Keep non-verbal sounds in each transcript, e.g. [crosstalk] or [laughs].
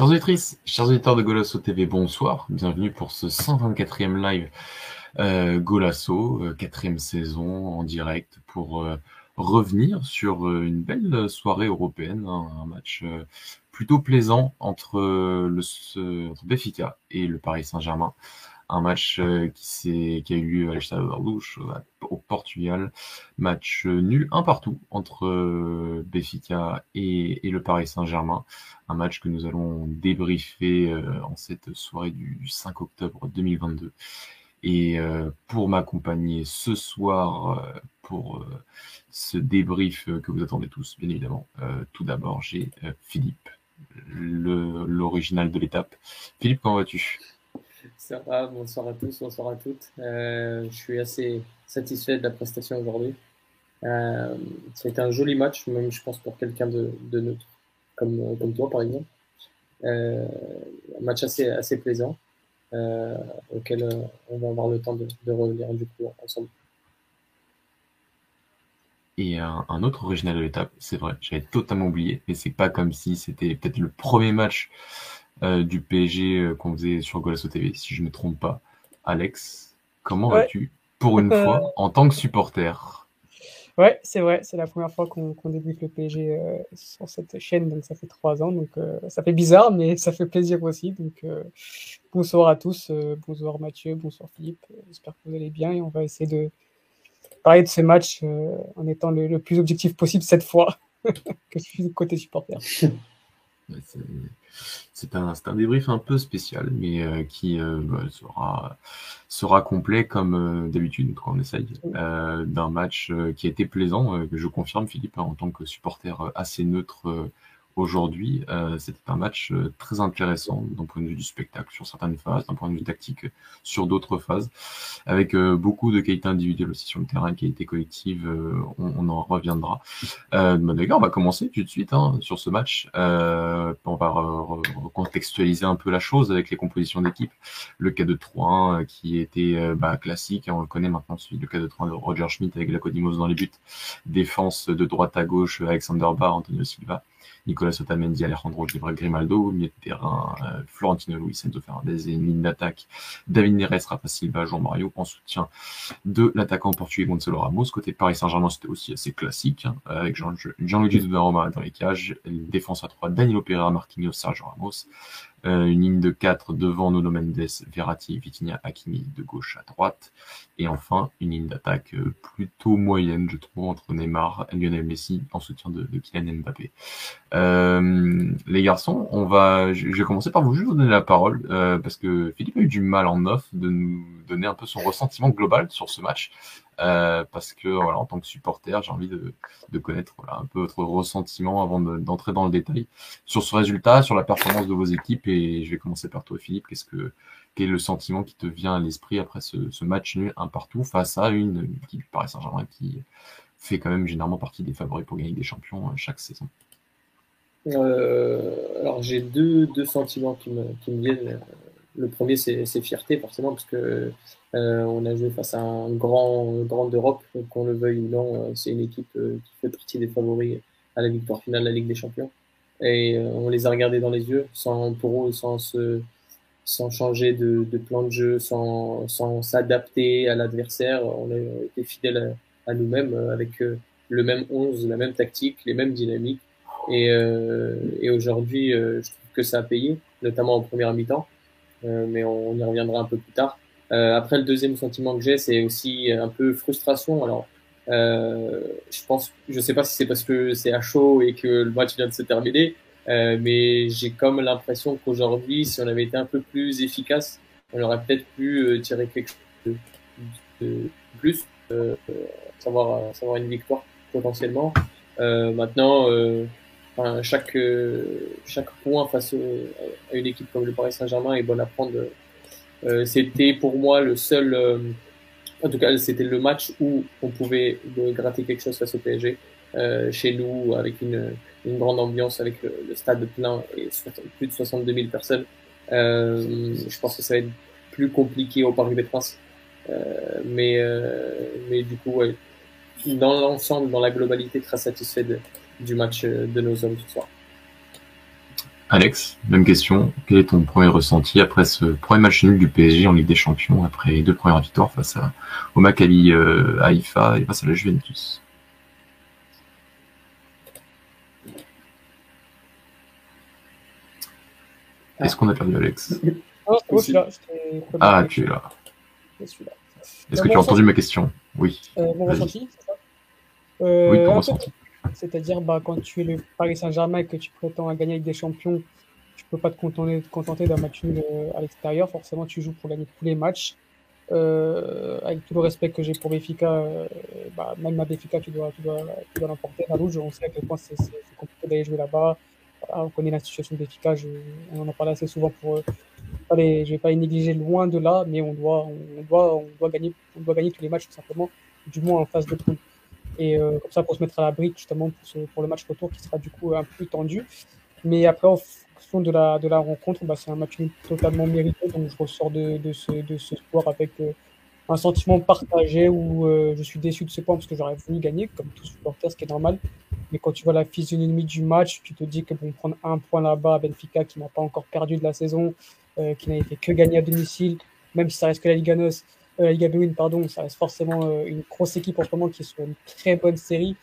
Chers auditrices, chers auditeurs de Golasso TV, bonsoir. Bienvenue pour ce 124e live euh, Golasso, euh, quatrième saison en direct pour euh, revenir sur euh, une belle soirée européenne, hein, un match plutôt plaisant entre, le, entre Benfica et le Paris Saint-Germain un match euh, qui, a eu lieu à l'Estade au Portugal. Match euh, nul, un partout entre euh, Benfica et, et le Paris Saint-Germain. Un match que nous allons débriefer en cette soirée du 5 octobre 2022. Et pour m'accompagner ce soir pour ce débrief que vous attendez tous, bien évidemment, tout d'abord, j'ai Philippe, l'original de l'étape. Philippe, comment vas-tu? Ça va, bonsoir à tous, bonsoir à toutes. Euh, je suis assez satisfait de la prestation aujourd'hui. Euh, a été un joli match, même je pense pour quelqu'un de, de, neutre, comme, comme toi par exemple. Euh, un match assez, assez plaisant, euh, auquel euh, on va avoir le temps de, de revenir du coup ensemble. Et un, un, autre original de l'étape, c'est vrai, j'avais totalement oublié, mais c'est pas comme si c'était peut-être le premier match euh, du PSG euh, qu'on faisait sur Golasso TV, si je ne me trompe pas. Alex, comment ouais. vas-tu pour une euh... fois en tant que supporter? Ouais, c'est vrai, c'est la première fois qu'on qu débute le PSG euh, sur cette chaîne, donc ça fait trois ans, donc euh, ça fait bizarre, mais [laughs] ça fait plaisir aussi. Donc bonsoir à tous, bonsoir Mathieu, bonsoir Philippe, j'espère que vous allez bien et on va essayer de parler de ce match en étant le, le, plus objectif possible cette fois [laughs] que je suis côté supporter. [laughs] C'est un, un, débrief un peu spécial, mais euh, qui euh, bah, sera, sera complet comme euh, d'habitude quand on essaye, d'un match qui a été plaisant, que je confirme, Philippe, en tant que supporter assez neutre aujourd'hui. Euh, C'était un match euh, très intéressant d'un point de vue du spectacle sur certaines phases, d'un point de vue tactique sur d'autres phases, avec euh, beaucoup de qualités individuelles aussi sur le terrain, qualité collective, euh, on, on, en reviendra. Euh, D'ailleurs, on va commencer tout de suite hein, sur ce match. Euh, on va recontextualiser un peu la chose avec les compositions d'équipe. Le cas de 3 qui était bah, classique, on le connaît maintenant, celui le cas de 3 de Roger Schmidt avec la Codimos dans les buts, défense de droite à gauche, Alexander Barr, Antonio Silva. Nicolas Otamendi, Alejandro Grimaldo, milieu de terrain, Florentino Luis, Enzo Fernandez et une ligne d'attaque, David Neres, Rafa Silva, Jean Mario, en soutien de l'attaquant portugais Gonzalo Ramos. Côté Paris Saint-Germain, c'était aussi assez classique, hein, avec Jean-Luigi Jean Donnarumma dans les cages, défense à 3, Danilo Pereira, Marquinhos, Sergio Ramos, une ligne de 4 devant Nuno Mendes, Verratti, Vitinha, Hakimi de gauche à droite. Et enfin, une ligne d'attaque euh, plutôt moyenne, je trouve, entre Neymar et Lionel Messi en soutien de, de Kylian Mbappé. Euh, les garçons, on va, je vais commencer par vous juste donner la parole, euh, parce que Philippe a eu du mal en off de nous donner un peu son ressentiment global sur ce match. Euh, parce que voilà, en tant que supporter, j'ai envie de, connaître un peu votre ressentiment avant d'entrer de, dans le détail sur ce résultat, sur la performance de vos équipes. Et je vais commencer par toi, Philippe. Qu'est-ce que quel est le sentiment qui te vient à l'esprit après ce, match nul un partout face à une, une équipe Paris Saint-Germain qui fait quand même généralement partie des favoris pour gagner des champions euh, chaque saison? Euh, Alors j'ai deux, deux sentiments qui me, qui me viennent. Le premier, c'est fierté forcément parce que euh, on a joué face à un grand, grand d'Europe, qu'on le veuille ou non. Euh, c'est une équipe euh, qui fait partie des favoris à la victoire finale de la Ligue des Champions. Et euh, on les a regardés dans les yeux, sans pour eux, sans se, sans changer de, de plan de jeu, sans, sans s'adapter à l'adversaire. On a été fidèles à, à nous-mêmes avec le même 11, la même tactique, les mêmes dynamiques. Et, et aujourd'hui, je trouve que ça a payé, notamment en première mi-temps. mais on, on y reviendra un peu plus tard. Euh, après, le deuxième sentiment que j'ai, c'est aussi un peu frustration. Alors, euh, je pense, je sais pas si c'est parce que c'est à chaud et que le match vient de se terminer, euh, mais j'ai comme l'impression qu'aujourd'hui, si on avait été un peu plus efficace, on aurait peut-être pu euh, tirer quelque chose de, de plus, euh, savoir, savoir une victoire potentiellement. Euh, maintenant, enfin, chaque, chaque point face à une équipe comme le Paris Saint-Germain est bon à prendre euh, c'était pour moi le seul, euh, en tout cas, c'était le match où on pouvait gratter quelque chose face au PSG. Euh, chez nous, avec une, une grande ambiance, avec le, stade plein et plus de 62 000 personnes. Euh, je pense que ça va être plus compliqué au Paris des Princes. Euh, mais, euh, mais du coup, ouais, dans l'ensemble, dans la globalité, très satisfait du match de nos hommes ce soir. Alex, même question. Quel est ton premier ressenti après ce premier match nul du PSG en Ligue des Champions, après les deux premières victoires face à, au Maccabi euh, Haïfa et face à la Juventus? Est-ce qu'on a perdu Alex? Ah, tu es là. Est-ce que tu as entendu ma question? Oui. Euh, mon ressenti, c'est ça? Euh, Oui, ton ressenti. C'est-à-dire, bah, quand tu es le Paris Saint-Germain et que tu prétends à gagner avec des champions, tu peux pas te contenter, contenter d'un match euh, à l'extérieur. Forcément, tu joues pour gagner tous les matchs. Euh, avec tout le respect que j'ai pour Béfica, euh, bah, même à Béfica, tu dois, tu dois, tu dois l'emporter. À on sait à quel point c'est compliqué d'aller jouer là-bas. on connaît la situation de Béfica, on en parle assez souvent pour. Allez, je vais pas les négliger loin de là, mais on doit, on doit, on doit gagner, on doit gagner tous les matchs tout simplement, du moins en phase de poule. Et euh, comme ça, pour se mettre à l'abri, justement, pour, le match retour qui sera du coup un peu tendu. Mais après, en fonction de la, rencontre, bah, c'est un match totalement mérité. Donc, je ressors de, ce, de sport avec euh, un sentiment partagé où euh, je suis déçu de ce point parce que j'aurais voulu gagner, comme tout supporter, ce qui est normal. Mais quand tu vois la physionomie du match, tu te dis que bon, prendre un point là-bas à Benfica qui n'a pas encore perdu de la saison, qui n'a fait que gagner à domicile, même si ça reste que la Liga NOS, euh, la Liga Bwin, pardon, ça reste forcément euh, une grosse équipe en ce moment qui est sur une très bonne série.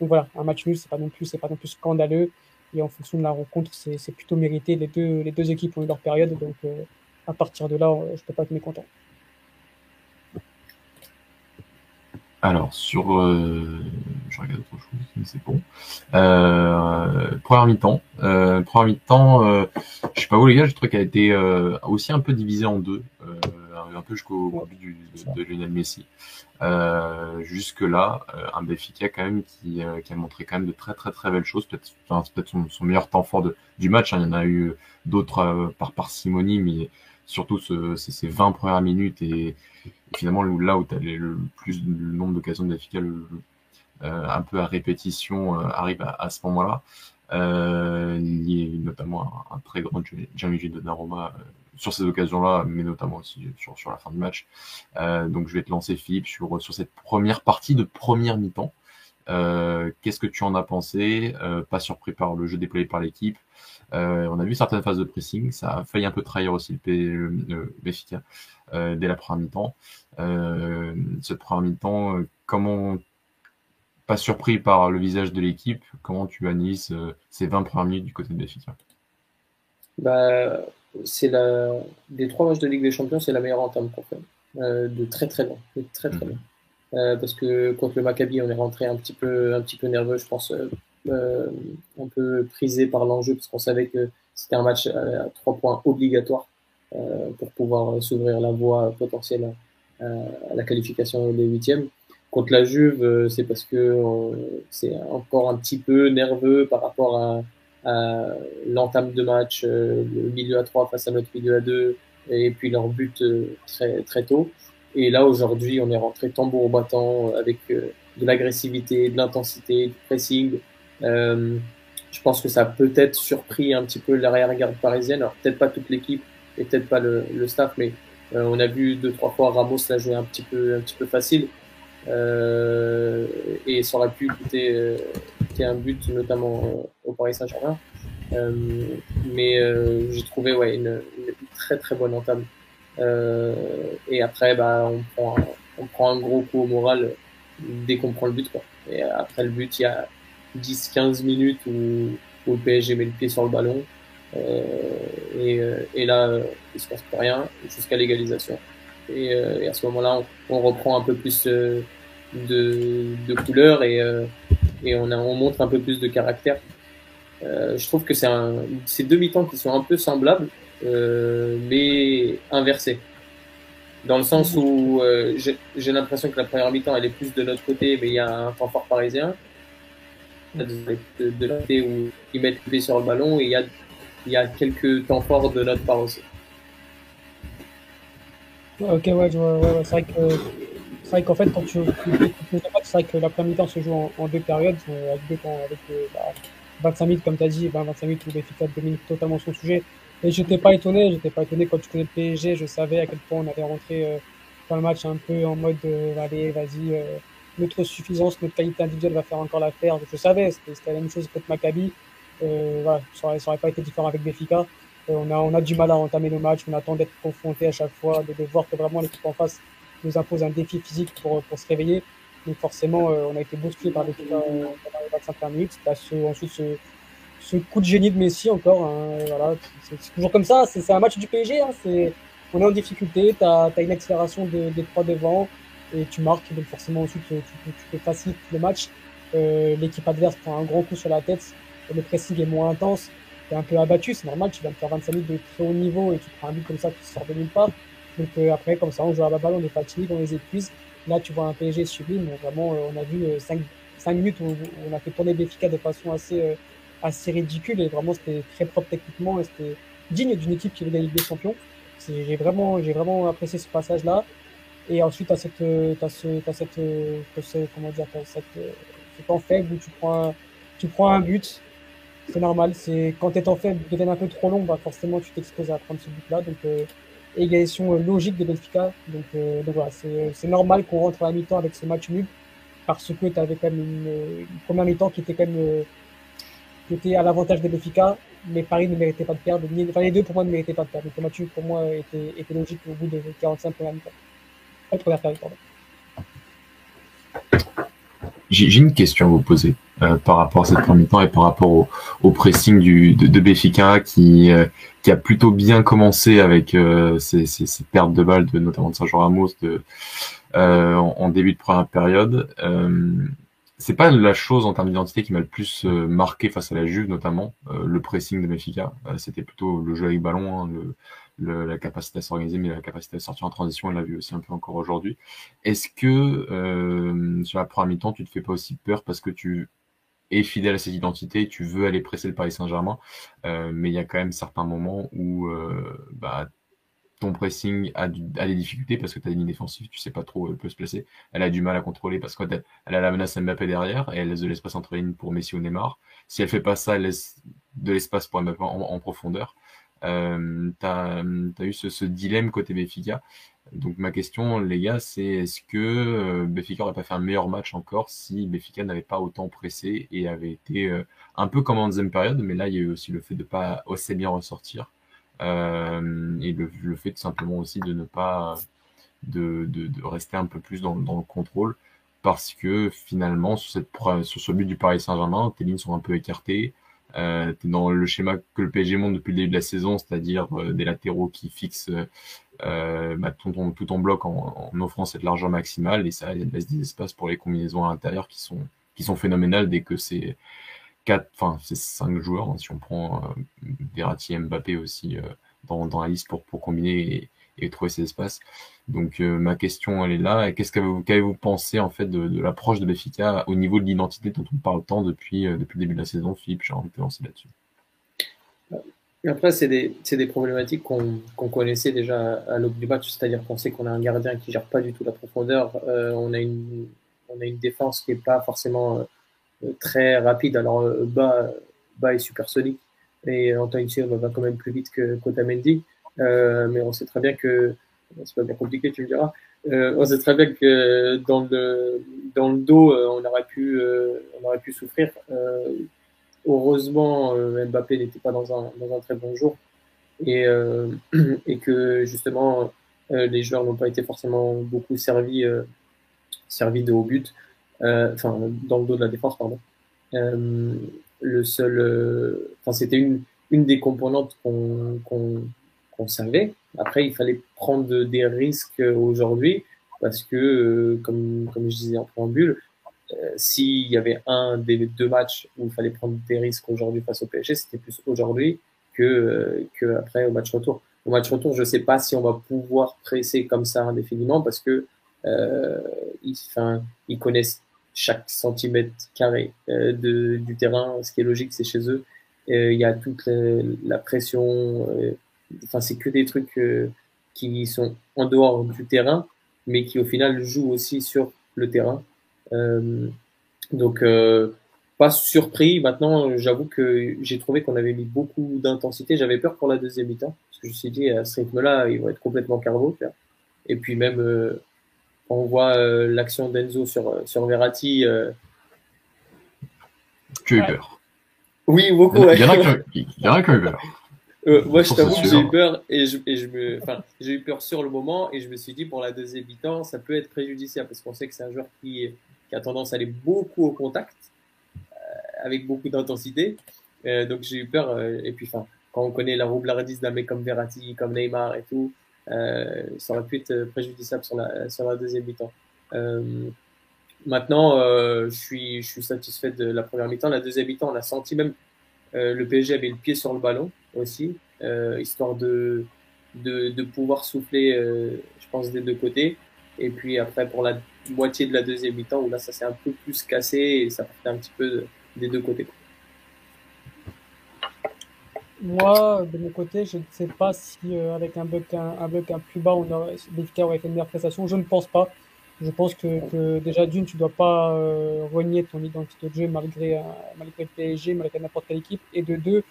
Donc voilà, un match nul, c'est pas non plus, pas non plus scandaleux. Et en fonction de la rencontre, c'est plutôt mérité. Les deux, équipes ont eu leur période, donc euh, à partir de là, je peux pas être mécontent. Alors, sur. Je regarde autre chose, mais c'est bon. Euh, première mi-temps. Euh, première mi-temps, je sais pas où les gars, je trouve qu'elle a été aussi un peu divisée en deux un peu jusqu'au but de, Lionel Messi. Euh, jusque là, euh, un Benfica quand même qui, euh, qui, a montré quand même de très très très belles choses. Peut-être peut son, meilleur temps fort de, du match. Hein. Il y en a eu d'autres par parcimonie, mais surtout ce, ces 20 premières minutes et, finalement là où tu as le plus le nombre d'occasions de Benfica un peu à répétition arrive à, ce moment-là. Euh, lié notamment à un, très grand Gianluigi Donnarumma sur ces occasions-là, mais notamment aussi sur, sur la fin du match. Euh, donc je vais te lancer Philippe sur, sur cette première partie de première mi-temps. Euh, Qu'est-ce que tu en as pensé? Euh, Pas surpris par le jeu déployé par l'équipe. Euh, on a vu certaines phases de pressing, ça a failli un peu trahir aussi le Béfica euh, dès la première mi-temps. cette première mi-temps, comment pas surpris par le visage de l'équipe, comment tu analyses ces 20 premières minutes du côté de Béfica bah, c'est la des trois matchs de Ligue des Champions, c'est la meilleure entame qu'on fait, euh, de très très loin, de très très loin. Euh, parce que contre le Maccabi, on est rentré un petit peu un petit peu nerveux, je pense, euh, un peu prisé par l'enjeu parce qu'on savait que c'était un match à trois points obligatoires pour pouvoir s'ouvrir la voie potentielle à, la qualification des huitièmes. Contre la Juve, c'est parce que c'est encore un petit peu nerveux par rapport à euh, l'entame de match, euh, le milieu à 3 face à notre milieu à 2, et puis leur but euh, très, très tôt. Et là, aujourd'hui, on est rentré tambour battant avec de l'agressivité, de l'intensité, du pressing. Euh, je pense que ça a peut-être surpris un petit peu l'arrière-garde parisienne. Alors, peut-être pas toute l'équipe et peut-être pas le, le, staff, mais on a vu deux, trois fois Ramos la jouer un petit peu, un petit peu facile. Euh, et ça aurait pu coûter, un but, notamment euh, au Paris Saint-Germain. Euh, mais j'ai trouvé ouais, une, très très bonne entame. et après, bah, on, prend un, gros coup au moral dès qu'on prend le but. Quoi. Et après le but, il y a 10-15 minutes où, où, le PSG met le pied sur le ballon. Et, et, là, il se passe plus rien jusqu'à l'égalisation. Et, et, à ce moment-là, on, reprend un peu plus de, de couleur et, et on, a, on montre un peu plus de caractère. Euh, je trouve que c'est ces deux mi-temps qui sont un peu semblables, euh, mais inversés. Dans le sens où euh, j'ai l'impression que la première mi-temps elle est plus de notre côté, mais il y a un fort parisien. De, de, côté où ils mettent le pied sur le ballon et il y a, il y a quelques temps forts de notre part aussi. Ok, ouais, ouais, ouais c'est vrai que c'est vrai qu'en fait, quand tu, c'est vrai que la première mi-temps se joue en, deux périodes, euh, avec, deux temps, avec 25 euh, bah, minutes, comme tu as dit, 25 minutes où Benfica domine totalement son sujet. Et je n'étais pas étonné, j'étais pas étonné quand tu connais le PSG, je savais à quel point on avait rentré euh, dans le match un peu en mode allez, vas-y, notre suffisance, notre qualité individuelle va faire encore l'affaire. Je savais, c'était la même chose contre Maccabi. voilà, ça n'aurait pas été différent avec Béfica. On, a, on a du mal à entamer nos matchs, on attend d'être confronté à chaque fois, de, voir que vraiment l'équipe en face nous impose un défi physique pour, pour se réveiller. Donc forcément, on a été bousculé par Béfica pendant les 25 minutes. ensuite ce, ce coup de génie de Messi encore. Hein, voilà, c'est toujours comme ça. C'est un match du PSG. Hein, on est en difficulté. Tu as, une accélération de, des trois devant et tu marques. Donc forcément ensuite tu, tu, tu faciliter le match. Euh, L'équipe adverse prend un gros coup sur la tête. Le pressing est moins intense. Tu es un peu abattu. C'est normal. Tu viens de faire 25 minutes de très haut niveau et tu prends un but comme ça qui sort de nulle part. Donc euh, après, comme ça, on joue à la balle, on est fatigué, on les épuise. Là, tu vois un PSG sublime. Vraiment, euh, on a vu 5, euh, 5 minutes où, on a fait tourner Béfica de façon assez assez ridicule et vraiment c'était très propre techniquement et c'était digne d'une équipe qui veut gagner des champions. J'ai vraiment, j'ai vraiment apprécié ce passage-là. Et ensuite, tu as cette, ce, as cette, comment dire, cette, ce temps faible où tu prends tu prends un but. C'est normal. C'est quand tes temps faibles deviennent un peu trop longs, bah forcément tu t'exposes à prendre ce but-là. Donc euh, égalisation logique de Benfica. Donc, euh, donc voilà, c'est normal qu'on rentre à la mi-temps avec ce match nul parce que tu avais quand même une, première mi-temps qui était quand même euh, qui était à l'avantage des Béfica, mais Paris ne méritait pas de perdre. Enfin, les deux, pour moi, ne méritaient pas de perdre. Donc, le match, pour moi, était, était logique au bout de 45 premières mi-temps. J'ai une question à vous poser euh, par rapport à cette première mi-temps et par rapport au, au pressing du, de, de Béfica qui, euh, qui a plutôt bien commencé avec euh, ces, pertes de balles, de, notamment de Sergio Ramos de, euh, en, en, début de première période c'est pas la chose en termes d'identité qui m'a le plus euh, marqué face à la Juve, notamment euh, le pressing de Benfica. Euh, c'était plutôt le jeu avec ballon, hein, le, la capacité à s'organiser, mais la capacité à sortir en transition. On l'a vu aussi un peu encore aujourd'hui. Est-ce que sur la première mi-temps, tu te fais pas aussi peur parce que tu es fidèle à cette identité, tu veux aller presser le Paris Saint-Germain, mais il y a quand même certains moments où bah, ton pressing a, des difficultés parce que ta ligne défensive, tu sais pas trop où elle peut se placer. Elle a du mal à contrôler parce qu'elle a la menace Mbappé derrière et elle laisse de l'espace entre lignes pour Messi ou Neymar. Si elle fait pas ça, elle laisse de l'espace pour Mbappé en, profondeur. Euh, tu as, eu ce, dilemme côté Béfica. Donc ma question, les gars, c'est est-ce que euh, Béfica aurait pas fait un meilleur match encore si Béfica n'avait pas autant pressé et avait été euh, un peu comme en deuxième période, mais là il y a eu aussi le fait de pas assez bien ressortir. Euh, et le, fait simplement aussi de ne pas de, de, rester un peu plus dans, le contrôle parce que finalement sur, sur ce but du Paris Saint-Germain, tes lignes sont un peu écartées. Euh, tu dans le schéma que le PSG monte depuis le début de la saison, c'est-à-dire euh, des latéraux qui fixent euh, bah, tout, ton, tout ton bloc en, en, offrant cette largeur maximale et ça laisse des espaces pour les combinaisons à l'intérieur qui sont, qui sont phénoménales dès que c'est quatre, enfin c'est cinq joueurs hein, si on prend euh, Verratti, Mbappé aussi euh, dans, dans, la liste pour, pour combiner et, et trouver ces espaces. Donc euh, ma question elle est là. Qu'est-ce qu'avez-vous pensé en fait de, l'approche de Béfica au niveau de l'identité dont on parle tant depuis, euh, depuis le début de la saison Philippe, j'ai envie de te lancer là-dessus. Après, c'est des, des, problématiques qu'on qu'on connaissait déjà à l'aube du match, c'est-à-dire qu'on sait qu'on a un gardien qui gère pas du tout la profondeur, euh, on, a une, on a une défense qui est pas forcément très rapide. Alors, euh, bas, bas est supersonique et Antoine Silva va quand même plus vite que Kotamendi. Euh, mais on sait très bien que c'est pas bien compliqué, tu me diras. Euh, on sait très bien que dans le dans le dos, euh, on aurait pu on aurait pu souffrir. heureusement, Mbappé n'était pas dans un dans un très bon jour et [clears throat] et que justement les joueurs n'ont pas été forcément beaucoup servis servis de haut but. Enfin dans le dos de la défense, pardon. Le seul, enfin c'était une, une des composantes qu'on savait. Après, il fallait prendre des risques aujourd'hui parce que, comme, comme je disais en préambule, euh, s'il y avait un des deux matchs où il fallait prendre des risques aujourd'hui face au PSG, c'était plus aujourd'hui que, que après au match retour. Au match retour, je ne sais pas si on va pouvoir presser comme ça indéfiniment parce que euh, ils, enfin, ils connaissent chaque centimètre carré euh, de, du terrain. Ce qui est logique, c'est chez eux. Euh, il y a toute la, pression. Euh, enfin, c'est que des trucs qui sont en dehors du terrain, mais qui au final jouent aussi sur le terrain. donc, pas surpris. Maintenant, j'avoue que j'ai trouvé qu'on avait mis beaucoup d'intensité. J'avais peur pour la deuxième mi-temps, parce que je me suis dit, à ce rythme-là, ils vont être complètement carbo. Et puis même, on voit euh, l'action d'Enzo sur, euh, sur Verratti. Tu as eu peur. Oui, beaucoup. Il y en a qui ont eu peur. Euh, moi, je t'avoue que j'ai eu peur et je, et je me, enfin, j'ai eu peur sur le moment et je me suis dit pour la deuxième mi-temps, ça peut être préjudiciable parce qu'on sait que c'est un joueur qui, qui, a tendance à aller beaucoup au contact, euh, avec beaucoup d'intensité. Euh, donc j'ai eu peur euh, et puis, enfin, quand on connaît la roublardise d'un mec comme Verratti, comme Neymar et tout, euh, ça aurait pu être préjudiciable sur la, sur la deuxième mi-temps. maintenant, je suis, je suis satisfait de la première mi-temps. La deuxième mi-temps, on a senti même le PSG avait le pied sur le ballon aussi, euh, histoire de, de, pouvoir souffler, euh, je pense, des deux côtés. Et puis après, pour la moitié de la deuxième mi-temps, où là, ça s'est un peu plus cassé et ça partait un petit peu des deux côtés. Moi, de mon côté, je ne sais pas si euh, avec un bloc un, bloc un plus bas, on aurait, aurait fait une meilleure prestation. Je ne pense pas. Je pense que, déjà d'une, tu dois pas renier ton identité de jeu malgré, malgré le PSG, malgré n'importe quelle équipe. Et de deux,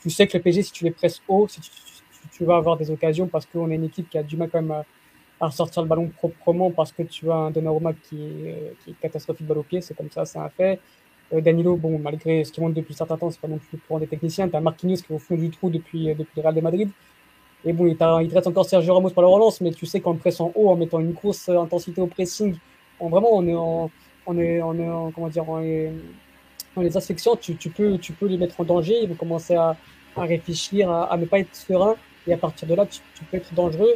tu sais que le PSG, si tu les presses haut, si tu, tu, vas avoir des occasions parce qu'on est une équipe qui a du mal quand même à, à ressortir le ballon proprement parce que tu as un Donnarumma qui est, euh, qui est catastrophique balle au pied, c'est comme ça, c'est un fait. Euh, Danilo, bon, malgré ce qu'il montre depuis un certain temps, c'est pas non plus pour des techniciens. Tu as Marquinhos qui est au fond du trou depuis, euh, depuis le Real de Madrid. Et bon, il, il reste encore Sergio Ramos par la relance, mais tu sais qu'en pressant haut, en mettant une grosse intensité au pressing, en vraiment, on est en, on est, on est en, comment dire, on dans les inspections, tu, tu, peux, tu peux les mettre en danger, ils vont commencer à, à réfléchir, à, à, ne pas être serein, et à partir de là, tu, tu peux être dangereux.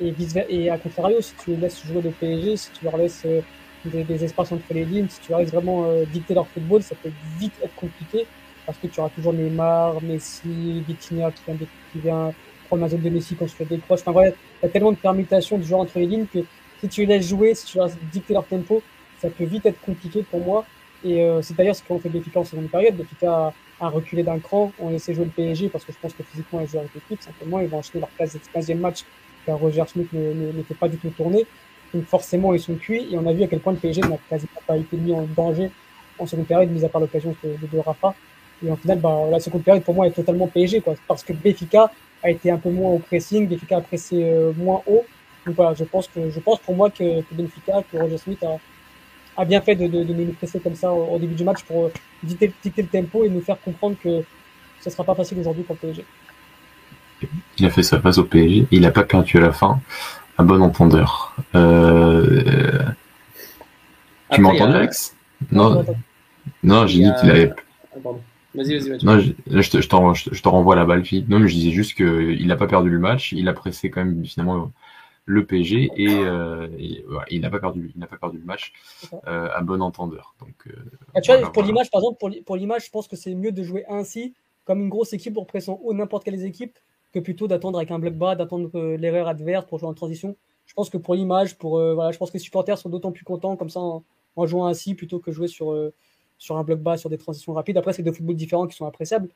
Et, vice et à contrario, si tu les laisses jouer le PSG, si tu leur laisses euh, des, des, espaces entre les lignes, si tu leur laisses vraiment euh, dicter leur football, ça peut vite être compliqué, parce que tu auras toujours Neymar, Messi, Vitinha qui vient, qui vient prendre la zone de Messi quand tu fais des croches. Enfin voilà, il y a tellement de permutations de joueurs entre les lignes que si tu les laisses jouer, si tu leur laisses dicter leur tempo, ça peut vite être compliqué pour moi. Et euh, c'est d'ailleurs ce qu'on fait Béfica en seconde période. Béfica a, reculé d'un cran. On laissait jouer le PSG parce que je pense que physiquement, ils jouent avec l'équipe. Simplement, ils vont enchaîner leur 15e match car Roger Smith n'était pas du tout tourné. Donc forcément, ils sont cuits. Et on a vu à quel point le PSG n'a quasiment pas été mis en danger en seconde période, mis à part l'occasion de, de, Rafa. Et en final, bah, la seconde période, pour moi, est totalement PSG. Quoi, parce que Béfica a été un peu moins au pressing. Béfica a pressé euh, moins haut. Donc voilà, je pense, que, je pense pour moi que, que Benfica, que Roger Smith a, a bien fait de, de, de, nous presser comme ça au, début du match pour dicter, dicter, le tempo et nous faire comprendre que ce sera pas facile aujourd'hui pour le PSG. Il a fait sa face au PSG, il n'a pas perdu à la fin. Un bon entendeur. Euh... Tu m'as entendu, Alex? Non, non, j'ai dit qu'il avait. Vas-y, vas-y, Non, je, je, te, je, te, je, te, renvoie la balle, fille. Non, mais je disais juste qu'il n'a pas perdu le match, il a pressé quand même finalement le PSG et, euh, et il n'a pas perdu, il n'a pas perdu le match euh, à bon entendeur. Donc, euh, ah, tu vois, voilà, pour voilà. l'image, par exemple, pour, pour l'image, je pense que c'est mieux de jouer ainsi, comme une grosse équipe pour pression haut n'importe quelle équipe, que plutôt d'attendre avec un bloc bas, d'attendre l'erreur adverse pour jouer en transition. Je pense que pour l'image, pour voilà, je pense que les supporters sont d'autant plus contents comme ça en, en jouant ainsi plutôt que jouer sur sur un bloc bas, sur des transitions rapides. Après, c'est deux footballs différents qui sont appréciables,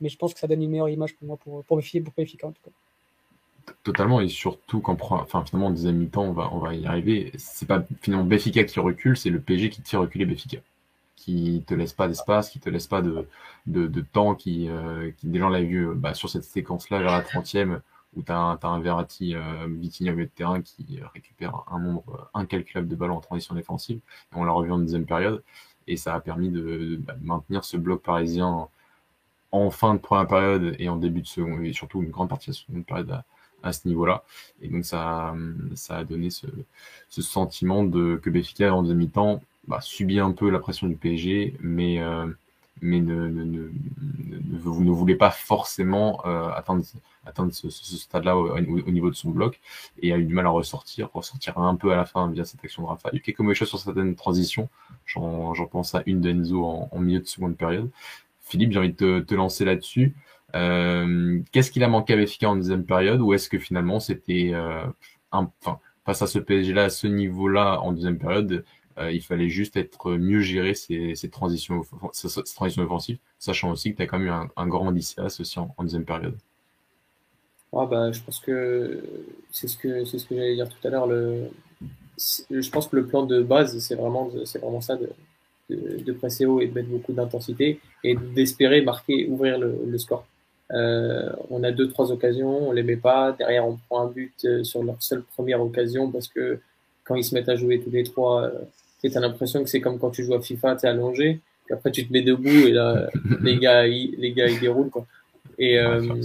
mais je pense que ça donne une meilleure image pour moi, pour pour méfier, pour Benfica en tout cas totalement et surtout quand enfin finalement en deuxième mi-temps on va on va y arriver. C'est pas finalement Benfica qui recule c'est le PSG qui tire reculer Benfica. Qui te laisse pas d'espace qui te laisse pas de de, temps qui, euh, qui déjà on l'a vu bah, sur cette séquence là vers la 30e où tu as, un Verratti euh, Vitinha au milieu de terrain qui récupère un nombre incalculable de ballons en transition défensive. Et on l'a revu en deuxième période. Et ça a permis de, bah, maintenir ce bloc parisien en fin de première période et en début de seconde et surtout une grande partie de la seconde période à ce niveau-là. Et donc ça, ça a donné ce, ce sentiment de que Béfica en demi-temps bah, subit un peu la pression du PSG, mais euh, mais ne, ne, ne, ne, voulait pas forcément euh, atteindre, atteindre ce, ce stade-là au, au, niveau de son bloc et a eu du mal à ressortir, ressortir un peu à la fin via cette action de Rafa. Il y a eu quelques mauvaises sur certaines transitions. J'en pense à une d'Enzo en, en, milieu de seconde période. Philippe, j'ai envie de te, te lancer là-dessus. Euh, Qu'est-ce qu'il a manqué à Benfica en deuxième période ou est-ce que finalement c'était euh, face à ce PSG là à ce niveau là en deuxième période euh, il fallait juste être mieux gérer ces, transitions offensives sachant aussi que tu as quand même eu un, grand Odysseas aussi en, deuxième période. Ah bah, je pense que c'est ce que ce que j'allais dire tout à l'heure je pense que le plan de base c'est vraiment vraiment ça de, de, presser haut et de mettre beaucoup d'intensité et d'espérer marquer ouvrir le score euh, on a deux, trois occasions, on les met pas. Derrière, on prend un but euh, sur leur seule première occasion parce que quand ils se mettent à jouer tous les trois, euh, tu as l'impression que c'est comme quand tu joues à FIFA, tu es allongé. après, tu te mets debout et là, [laughs] les gars, ils, les gars, ils déroulent, quoi. Et, euh,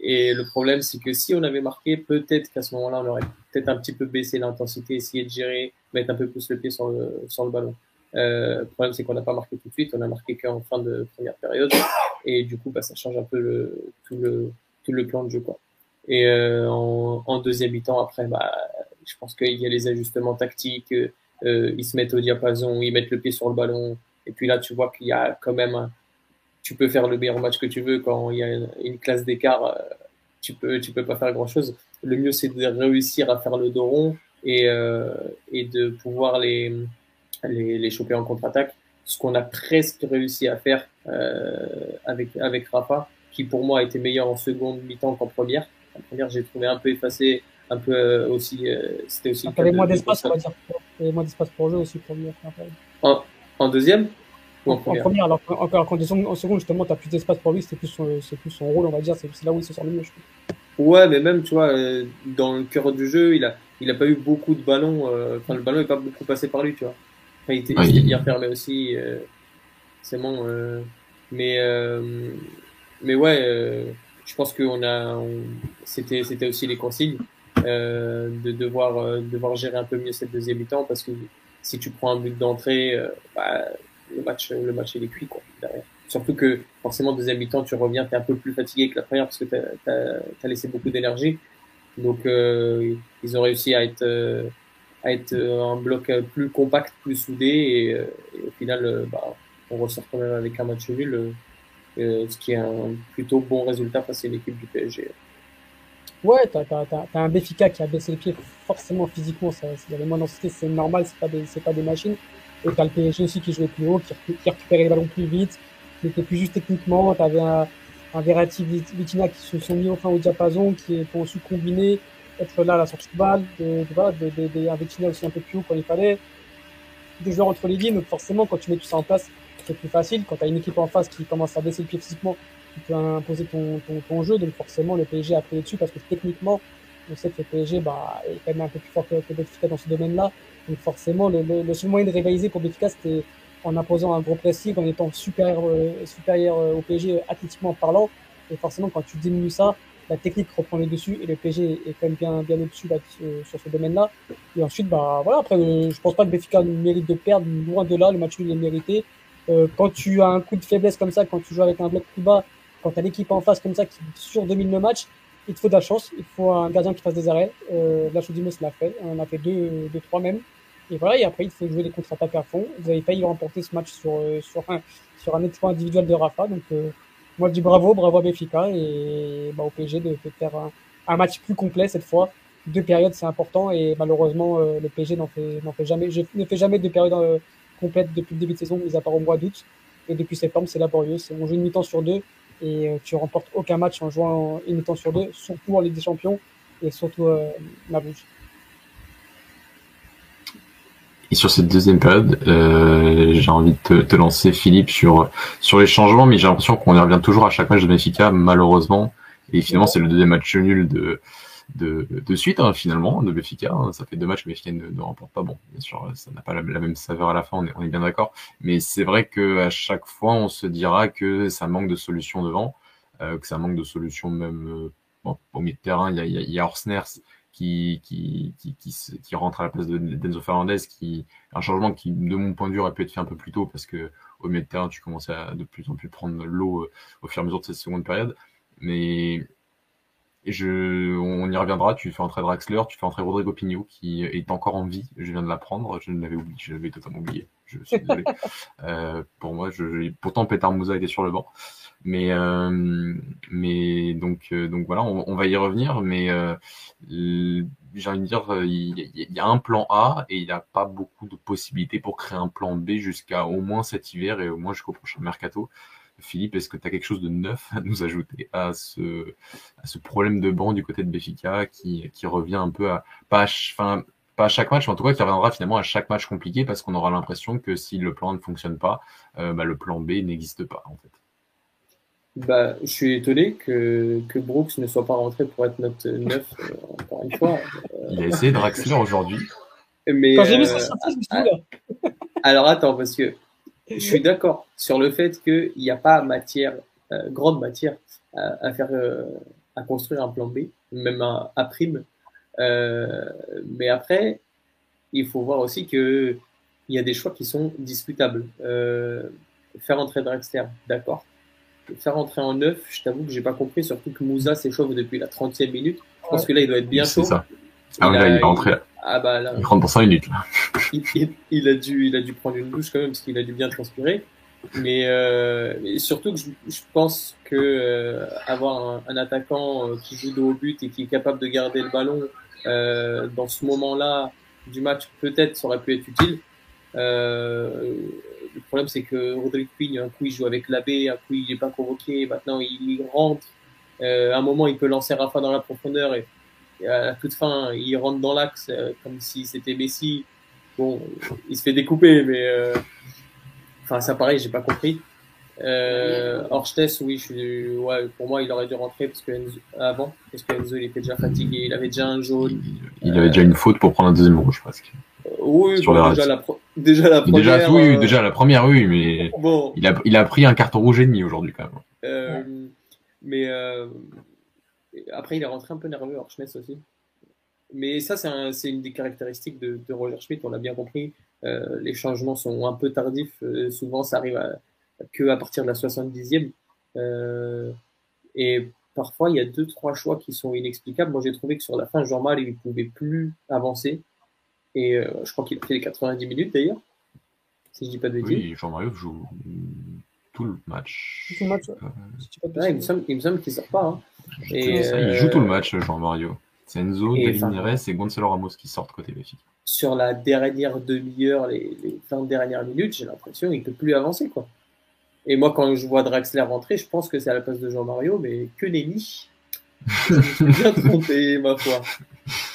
et le problème, c'est que si on avait marqué, peut-être qu'à ce moment-là, on aurait peut-être un petit peu baissé l'intensité, essayé de gérer, mettre un peu plus le pied sur le, sur le ballon. Euh, le problème, c'est qu'on n'a pas marqué tout de suite, on a marqué qu'en fin de première période. Et du coup, bah, ça change un peu le, tout, le, tout le plan de jeu. Quoi. Et euh, en, en, deuxième mi-temps, après, bah, je pense qu'il y a les ajustements tactiques, euh, ils se mettent au diapason, ils mettent le pied sur le ballon. Et puis là, tu vois qu'il y a quand même un, tu peux faire le meilleur match que tu veux quand il y a une, classe d'écart, euh, tu peux, tu peux pas faire grand chose. Le mieux, c'est de réussir à faire le dos rond et, euh, et de pouvoir les, les, les choper en contre-attaque. Ce qu'on a presque réussi à faire euh, avec, avec Rafa, qui pour moi a été meilleur en seconde mi-temps qu'en première. En première, j'ai trouvé un peu effacé, un peu euh, aussi. Euh, c'était aussi. Ah, moins d'espace, on va dire. Avait moins d'espace pour jeu aussi pour lui. En, en deuxième en, première? alors encore en, en seconde, justement, tu as plus d'espace pour lui, c'est plus, son, plus son rôle, on va dire, c'est là où il se sort le mieux, je trouve. Ouais, mais même, tu vois, euh, dans le cœur du jeu, il a, il a pas eu beaucoup de ballons, euh, enfin, le ballon n'est pas beaucoup passé par lui, tu vois. Enfin, il était, il... bien fermé aussi, euh, c'est bon, mais, mais ouais, je pense que on a, c'était, c'était aussi les consignes, de devoir, devoir gérer un peu mieux cette deuxième mi-temps, parce que si tu prends un but d'entrée, bah, le match, le match il est cuit quoi, derrière. Surtout que forcément deuxième mi-temps tu reviens, tu es un peu plus fatigué que la première parce que tu as, laissé beaucoup d'énergie. Donc euh, ils ont réussi à être euh, à être un bloc plus compact, plus soudé et, euh, au final bah, on ressort quand même avec un match nul, ce qui est un plutôt bon résultat face à l'équipe du PSG. Ouais, t'as as, un Béfica qui a baissé le pied forcément physiquement, ça, il y avait moins d'intensité, c'est normal, c'est pas des pas des machines. Et t'as le PSG aussi qui jouait plus haut, qui, récupérait les ballons plus vite, qui était plus juste techniquement. T'avais un, un Verratti Vitina qui se sont mis enfin au diapason, qui ont su combiner, être là à la sortie de balle, de, de, de, de, un Vitina aussi un peu plus haut quand il fallait. Des joueurs entre les lignes, donc forcément, quand tu mets tout ça en place, c'est plus facile. Quand tu as une équipe en face qui commence à baisser le pied physiquement, tu peux imposer ton, ton, ton jeu. Donc forcément, le PSG a pris dessus parce que techniquement, on sait que le PSG bah, est quand même un peu plus fort que, que Benfica dans ce domaine-là. Donc forcément, le, le, le, seul moyen de rivaliser pour Benfica, c'était en imposant un gros pressing, en étant supérieur, euh, supérieur euh, au PSG athlétiquement parlant. Et forcément, quand tu diminues ça, la technique reprend le dessus et le PSG est quand même bien, bien au-dessus euh, sur ce domaine-là. Et ensuite, bah voilà, après, je pense pas que Benfica mérite de perdre, loin de là, le match il est mérité. quand tu as un coup de faiblesse comme ça, quand tu joues avec un bloc plus bas, quand tu as l'équipe en face comme ça qui surdomine le match, il te faut de la chance, il faut un gardien qui fasse des arrêts. Euh, la Chodimos l'a fait, on a fait deux, deux, trois même. Et voilà, et après, il faut jouer les contre-attaques à fond. Vous avez failli remporter ce match sur, euh, sur, un, sur un exploit individuel de Rafa. Donc, euh, moi, je dis bravo, bravo à Béfica et bah, au PSG de, faire un, match plus complet cette fois. Deux périodes, c'est important et malheureusement, euh, le PSG n'en fait, fait jamais, je ne fais jamais de période euh, complète depuis le début de saison, mis à part au mois d'août. Et depuis septembre, c'est laborieux. On joue une mi-temps sur deux et tu remportes aucun match en jouant une mi-temps sur deux, surtout en Ligue des Champions et surtout euh, la bouche. Et sur cette deuxième période, euh, j'ai envie de te, te, lancer, Philippe, sur sur les changements, mais j'ai l'impression qu'on y revient toujours à chaque match de Benfica, malheureusement. Et finalement, c'est le deuxième match nul de de, de suite, hein, finalement, de Benfica. Ça fait deux matchs que Benfica ne, remporte pas. Bon, bien sûr, ça n'a pas la, même saveur à la fin, on est, on est bien d'accord. Mais c'est vrai que à chaque fois, on se dira que ça manque de solutions devant, euh, que ça manque de solutions même euh, bon, au milieu de terrain. Il y a, il y a qui, qui, qui, qui, qui rentre à la place de Denzo Fernandez, qui un changement qui, de mon point de vue, aurait pu être fait un peu plus tôt parce que au milieu de terrain, tu commençais à de plus en plus prendre l'eau euh, au fur et à mesure de cette seconde période. Mais et je, on y reviendra. Tu fais entrer Draxler, tu fais entrer Rodrigo Pigno qui est encore en vie. Je viens de l'apprendre. Je l'avais oublié. Je l'avais totalement oublié. Je suis désolé. [laughs] euh, pour moi, je, pourtant Petar Moussa était sur le banc. Mais euh, mais donc euh, donc voilà, on, on, va y revenir. Mais euh, j'ai envie de dire, il, il, y a un plan A et il n'y a pas beaucoup de possibilités pour créer un plan B jusqu'à au moins cet hiver et au moins jusqu'au prochain mercato. Philippe, est-ce que tu as quelque chose de neuf à nous ajouter à ce, à ce problème de banc du côté de Béfica qui, qui revient un peu à pas, enfin, pas à chaque match, mais en tout cas qui reviendra finalement à chaque match compliqué parce qu'on aura l'impression que si le plan ne fonctionne pas, euh, bah, le plan B n'existe pas en fait. Bah, je suis étonné que, que Brooks ne soit pas rentré pour être notre neuf euh, encore une fois. Euh... Il a essayé Draxler aujourd'hui. Mais, Quand j'ai vu ça sortir, je me suis dit là. Alors attends, parce que je suis d'accord sur le fait qu'il n'y a pas matière, euh, grande matière à, faire, euh, à construire un plan B, même à, prime. Euh, mais après, il faut voir aussi que il y a des choix qui sont discutables. faire entrer Drexler, d'accord. Faire entrer en neuf, je t'avoue que j'ai pas compris, surtout que Moussa s'échauffe depuis la 30e minute. Je pense que là, il doit être bien chaud. Ça. Ah oui, là, il est rentré. Ah bah là, il rentre pour 5 minutes. [laughs] Il, a dû, il a dû prendre une douche quand même parce qu'il a dû bien transpirer. Mais, euh, surtout que je, pense que euh, avoir un, attaquant euh, qui joue de haut but et qui est capable de garder le ballon euh, dans ce moment-là du match, peut-être ça aurait pu être utile. Euh, le problème c'est que Rodrigue Pigne, un coup il joue avec l'abbé, un coup il n'est pas convoqué, maintenant il, rentre. à un moment il peut lancer Rafa dans la profondeur et à la toute fin, il rentre dans l'axe euh, comme si c'était Messi. Bon, il se fait découper, mais euh, enfin ça pareil, j'ai pas compris. Euh, oui, je suis, ouais, pour moi, il aurait dû rentrer parce que avant, parce que Enzo il était déjà fatigué, il avait déjà un jaune. Il, avait déjà une faute pour prendre un deuxième rouge presque. oui, déjà, la déjà la première. Déjà, oui, déjà la première, oui, mais bon. il a, il a pris un carton rouge et demi aujourd'hui quand même. mais après, il est rentré un peu nerveux, Schmidt aussi. Mais ça, c'est une des caractéristiques de, Roger Schmidt, on l'a bien compris. Euh, les changements sont un peu tardifs. Euh, souvent, ça arrive à, que à partir de la 70e. Euh, et parfois, il y a deux, trois choix qui sont inexplicables. Moi, j'ai trouvé que sur la fin, Jean-Mal, il ne pouvait plus avancer. Et je crois qu'il a fait les 90 minutes d'ailleurs, si je dis pas de bêtises. Oui, Jean-Marie joue tout le match. Tout le match, il me semble, semble qu'il ne sort pas. Hein. Et, il joue tout le match, Jean-Mario. C'est Enzo, David et Gonzalo Ramos qui sortent côté Benfica. Sur la dernière demi-heure, les, les 20 dernières minutes, j'ai l'impression qu'il ne peut plus avancer. quoi. Et moi, quand je vois Draxler rentrer, je pense que c'est à la place de Jean-Mario, mais que nenni. Je me suis bien trompé, ma foi.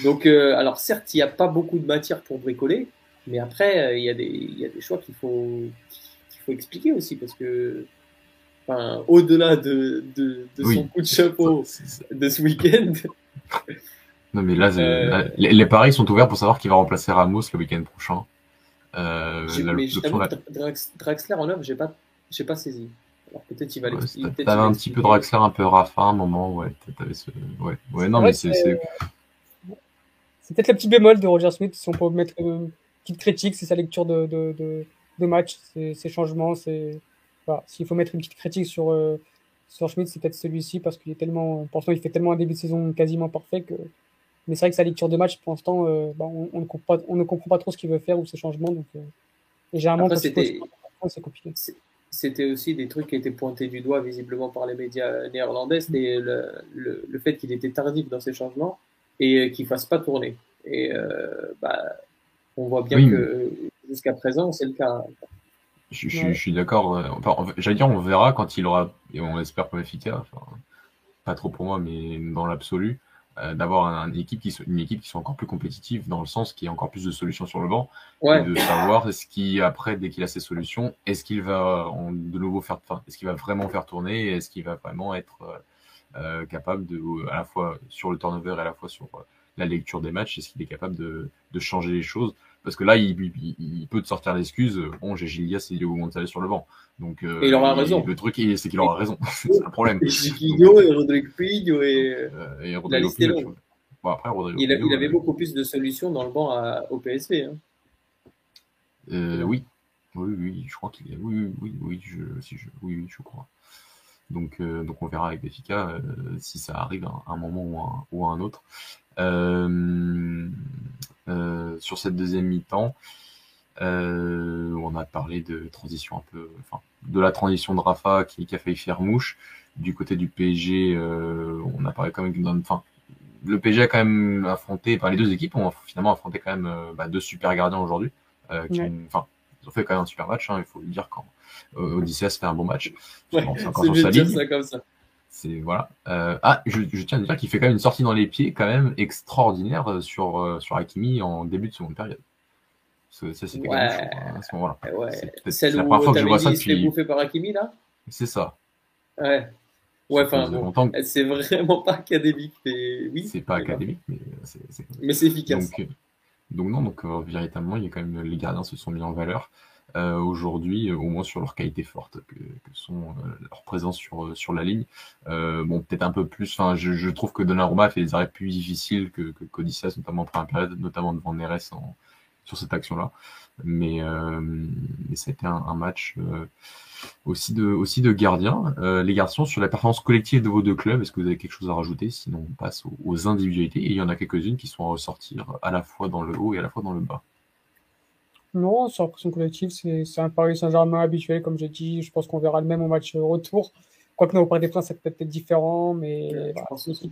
Donc, euh, alors certes, il n'y a pas beaucoup de matière pour bricoler, mais après, euh, il y, a des, y a des choix qu'il faut, qu'il faut expliquer aussi, parce que enfin, au-delà de, de, de son coup de chapeau de ce week-end. Non, mais là, euh, les, paris sont ouverts pour savoir qui va remplacer Ramos le week-end prochain. Euh, mais Draxler en œuvre, j'ai pas, j'ai pas saisi. Peut-être il va ouais, T'avais un petit peu Draxler, un peu Rafa à un moment, ouais. Avais ce... Ouais, ouais non, mais c'est. C'est peut-être le petit bémol de Roger Smith, si on peut mettre une petite critique, c'est sa lecture de, de, de, de match, ses changements, c'est s'il faut mettre une petite critique sur, euh, sur Schmidt, c'est peut-être celui-ci parce qu'il est tellement, pour il fait tellement un début de saison quasiment parfait que. Mais c'est vrai que sa lecture de match, pour l'instant, euh, bah, on, on, ne comprend pas, on ne comprend pas trop ce qu'il veut faire ou ses changements. Donc, euh, et généralement, c'était compliqué. C'était aussi des trucs qui étaient pointés du doigt visiblement par les médias néerlandais, c'était le, le, le, fait qu'il était tardif dans ses changements et qu'il ne fasse pas tourner. Et bah, on voit bien que jusqu'à présent, c'est le cas. Je, je, suis d'accord. Enfin, J'allais dire, on verra quand il aura, et on espère pour efficace, enfin, pas trop pour moi, mais dans l'absolu, euh, d'avoir une équipe qui une équipe qui soit encore plus compétitive dans le sens qu'il y ait encore plus de solutions sur le banc ouais. et de savoir est-ce qu'il après dès qu'il a ses solutions est-ce qu'il va en, de nouveau faire est-ce qu'il va vraiment faire tourner est-ce qu'il va vraiment être euh, euh, capable de à la fois sur le turnover et à la fois sur la lecture des matchs est-ce qu'il est capable de, de changer les choses? Parce que là, il, il, peut te sortir l'excuse. Bon, j'ai Gilias et Diogo Gonzalez sur le banc. Donc, euh, et il aura raison. Le truc, c'est qu'il aura raison. [laughs] c'est un problème. Et Chiquinho et Rodrigo et, euh, et Rodrigo. Bon, après, Rodrigo il, il avait beaucoup plus de solutions dans le banc à, au PSV. Hein. Euh, oui. Oui, oui, je crois qu'il est. Oui, oui, oui, je, si je, oui, oui, je crois. Donc, euh, donc on verra avec Béfica euh, si ça arrive à un moment ou à un, ou à un autre. Euh, euh, sur cette deuxième mi-temps. Euh, on a parlé de transition un peu, enfin, de la transition de Rafa qui, qui a failli faire mouche. Du côté du PSG, euh, on a parlé quand même d'une, enfin, le PSG a quand même affronté, enfin, les deux équipes ont finalement affronté quand même euh, bah, deux super gardiens aujourd'hui, euh, qui ont, enfin, ils ont fait quand même un super match, hein, il faut le dire quand euh, Odysseas fait un bon match. Ouais, c'est bien dire ça comme ça. C'est voilà. Euh, ah, je, je, tiens à dire qu'il fait quand même une sortie dans les pieds quand même extraordinaire euh, sur euh, sur Hakimi en début de seconde période. Ça, ça c'était ouais. quand même chaud, hein, à ce moment-là. Ouais. C'est la première fois que je vois ça depuis. bouffé par Hakimi là? C'est ça. Ouais. Ouais, enfin, bon, c'est vraiment pas académique, mais oui. C'est pas académique, mais c'est. Mais c'est efficace. Donc, donc non, donc véritablement, il y a quand même les gardiens se sont mis en valeur. Euh, aujourd'hui, au moins sur leur qualité forte, que, sont leur présence sur, sur la ligne. bon, peut-être un peu plus. Enfin, je, je trouve que Donnarumma fait des arrêts plus difficiles que, que notamment en période, notamment devant Neres en, sur cette action-là. Mais, mais ça a été un, un match aussi de, aussi de gardiens. Euh, les garçons, sur la performance collective de vos deux clubs, est-ce que vous avez quelque chose à rajouter? Sinon, on passe aux, individualités. Et il y en a quelques-unes qui sont à ressortir à la fois dans le haut et à la fois dans le bas. Non, sur la pression collective, c'est un Paris Saint-Germain habituel, comme j'ai dit. Je pense qu'on verra le même au match retour. Quoique, non, au Parc des Princes, c'est peut-être différent, mais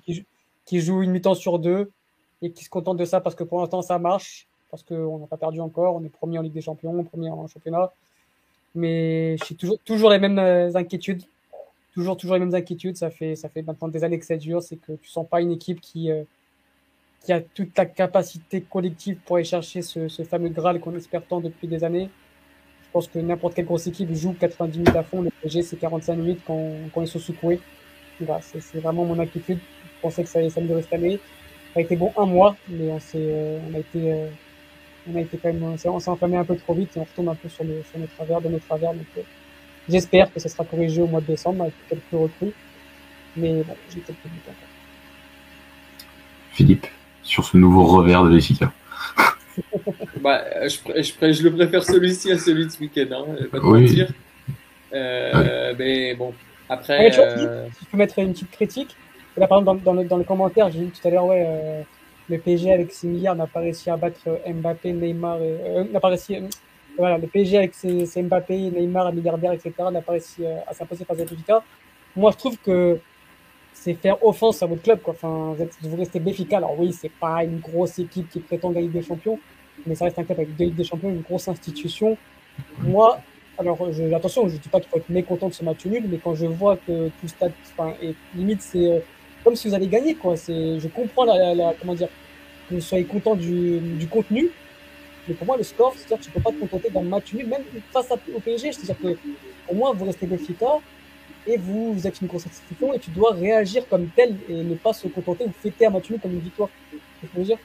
qui, qui, joue une mi-temps sur deux et qui se contente de ça parce que pour l'instant, ça marche. Parce qu'on n'a pas perdu encore. On est premier en Ligue des Champions, premier en championnat. Mais j'ai toujours, toujours les mêmes euh, inquiétudes. Toujours, toujours les mêmes inquiétudes. Ça fait, ça fait maintenant des années que ça dure. C'est que tu sens pas une équipe qui, euh, qui a toute la capacité collective pour aller chercher ce, ce fameux Graal qu'on espère tant depuis des années. Je pense que n'importe quelle grosse équipe joue 90 minutes à fond. Le PSG, c'est 45 minutes quand, quand ils sont secoués. Voilà, c'est vraiment mon inquiétude. Je pensais que ça, me durer cette année. Ça a été bon un mois, mais on, euh, on a été on a été quand même, on s'est enflammé un peu trop vite et on retombe un peu sur, le, sur nos travers, de nos travers. Donc, euh, j'espère que ça sera corrigé au mois de décembre avec quelques recrues. Mais bon, j'ai quelques doutes encore. Philippe, sur ce nouveau revers de Jessica. [laughs] bah, je, je, je, le préfère celui-ci à celui de ce week-end, hein, pas oui. mentir. Euh, Mais bon, après. Ouais, euh... Si je peux mettre une petite critique. Là, par exemple, dans, dans, le, dans le commentaire, j'ai dit tout à l'heure, ouais, euh, le PSG avec 6 milliards n'a pas réussi à battre euh, Mbappé, Neymar, euh, n'a pas réussi. Euh, voilà, le PSG avec ses, Mbappé, Neymar, milliardaires, etc. n'a pas réussi à s'imposer face à Benfica. Moi, je trouve que c'est faire offense à votre club. Quoi. Enfin, vous, restez Benfica. Alors oui, c'est pas une grosse équipe qui prétend gagner des champions, mais ça reste un club avec deux Ligues des Champions, une grosse institution. Moi, alors attention, je dis pas qu'il faut être mécontent de ce match nul, mais quand je vois que tout stade, enfin, et limite c'est comme si vous allez gagner, quoi. C'est, je comprends la, comment dire, que vous soyez content du, du contenu, mais pour moi, le score, c'est-à-dire que tu peux pas te contenter d'un match nul, même face au PSG. C'est-à-dire que, au moins, vous restez efficace et vous, vous êtes une grosse institution et tu dois réagir comme tel et ne pas se contenter ou fêter un match nul comme une victoire. C'est dire?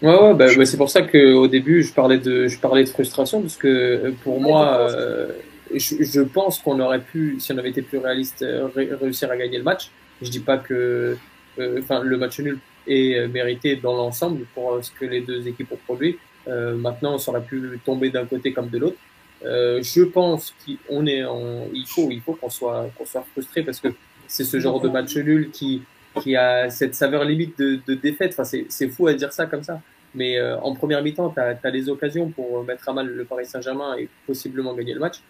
Ouais, ouais, bah, bah, c'est pour ça qu'au début, je parlais de, je parlais de frustration parce que euh, pour moi, euh, je, je, pense qu'on aurait pu, si on avait été plus réaliste, euh, réussir à gagner le match. Je dis pas que euh, enfin le match nul est mérité dans l'ensemble pour ce que les deux équipes ont produit. Euh, maintenant, on aurait pu tomber d'un côté comme de l'autre. Je pense qu'on est en, il faut, il faut qu'on soit, qu'on soit frustré parce que c'est ce genre de match nul qui, qui a cette saveur limite de, de défaite. Enfin, c'est fou à dire ça comme ça. Mais en première mi-temps, tu as, les occasions pour mettre à mal le Paris Saint-Germain et possiblement gagner le match.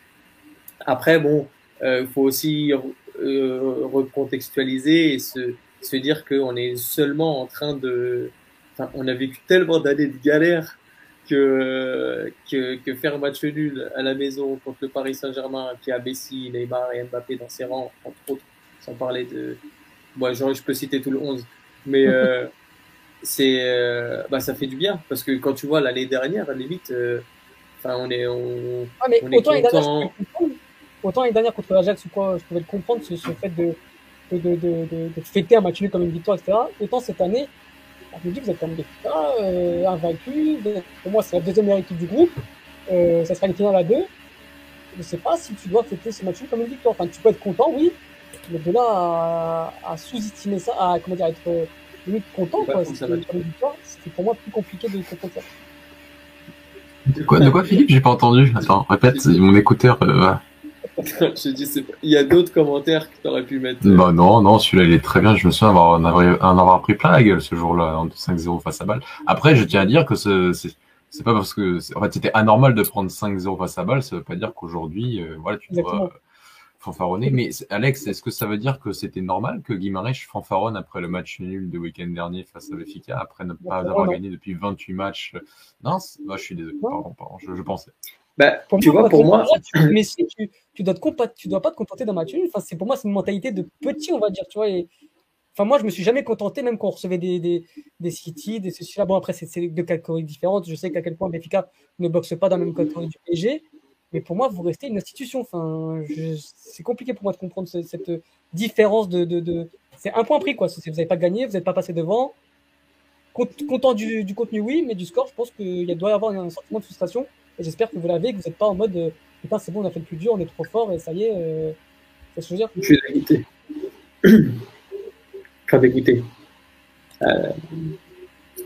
Après, bon, il faut aussi euh, recontextualiser et se, se dire qu'on est seulement en train de... Enfin, on a vécu tellement d'années de galère que, que, que, faire un match nul à la maison contre le Paris Saint-Germain qui a Messi, Neymar et Mbappé dans ses rangs, entre autres, sans parler de... Moi, genre, je peux citer tout le 11. Mais [laughs] euh, c'est, euh, bah, ça fait du bien parce que quand tu vois l'année dernière, à la limite, euh, enfin, on est, on, ah, mais on est content autant les dernières contre l'Ajax ou quoi, je pouvais le comprendre, ce, fait de de, de, de, de, fêter un match nul comme une victoire, etc. Autant cette année, je me dis que vous êtes quand même des euh, invaincus. Pour moi, c'est la deuxième meilleure équipe du groupe. Euh, ça sera les finales à deux. Je ne sais pas si tu dois fêter ce match comme une victoire. Enfin, tu peux être content, oui, mais de là à, à sous-estimer ça, à comment dire, être euh, limite content, quoi, c'est comme une victoire, c'était pour moi plus compliqué de comprendre ça. De quoi, de quoi Philippe? J'ai pas entendu. Attends, répète, mon écouteur. Euh, [laughs] je dis, il y a d'autres commentaires que tu aurais pu mettre. Bah non, non, celui-là il est très bien. Je me souviens avoir, en avoir, en avoir pris plein la gueule ce jour-là, en 5-0 face à Bâle. Après, je tiens à dire que c'est, c'est pas parce que, en fait, c'était anormal de prendre 5-0 face à Bâle, ça veut pas dire qu'aujourd'hui, euh, voilà, tu dois fanfaronner. Mais Alex, est-ce que ça veut dire que c'était normal que Guimarães fanfaronne après le match nul de week-end dernier face à Benfica, après ne pas avoir gagné depuis 28 matchs? Non, bah, je suis désolé, pardon, pardon, je, je pensais. Bah, tu vois, pour moi. mais si tu, tu dois, te tu dois pas te contenter d'un match nul. Enfin, c'est pour moi, c'est une mentalité de petit, on va dire, tu vois. Et, enfin, moi, je me suis jamais contenté, même quand on recevait des, des, des City, des ceci là. Bon, après, c'est deux catégories différentes. Je sais qu'à quel point Benfica ne boxe pas dans la même catégorie du PSG. Mais pour moi, vous restez une institution. Enfin, c'est compliqué pour moi de comprendre cette, différence de. de, de... C'est un point pris, quoi. Vous n'avez pas gagné, vous n'êtes pas passé devant. Content du, du, contenu, oui, mais du score, je pense qu'il doit y avoir un sentiment de frustration Et j'espère que vous l'avez, que vous n'êtes pas en mode euh, putain, c'est bon, on a fait le plus dur, on est trop fort et ça y est. Euh, c'est ce que je veux dire Je suis dégoûté. Enfin, dégoûté. Euh,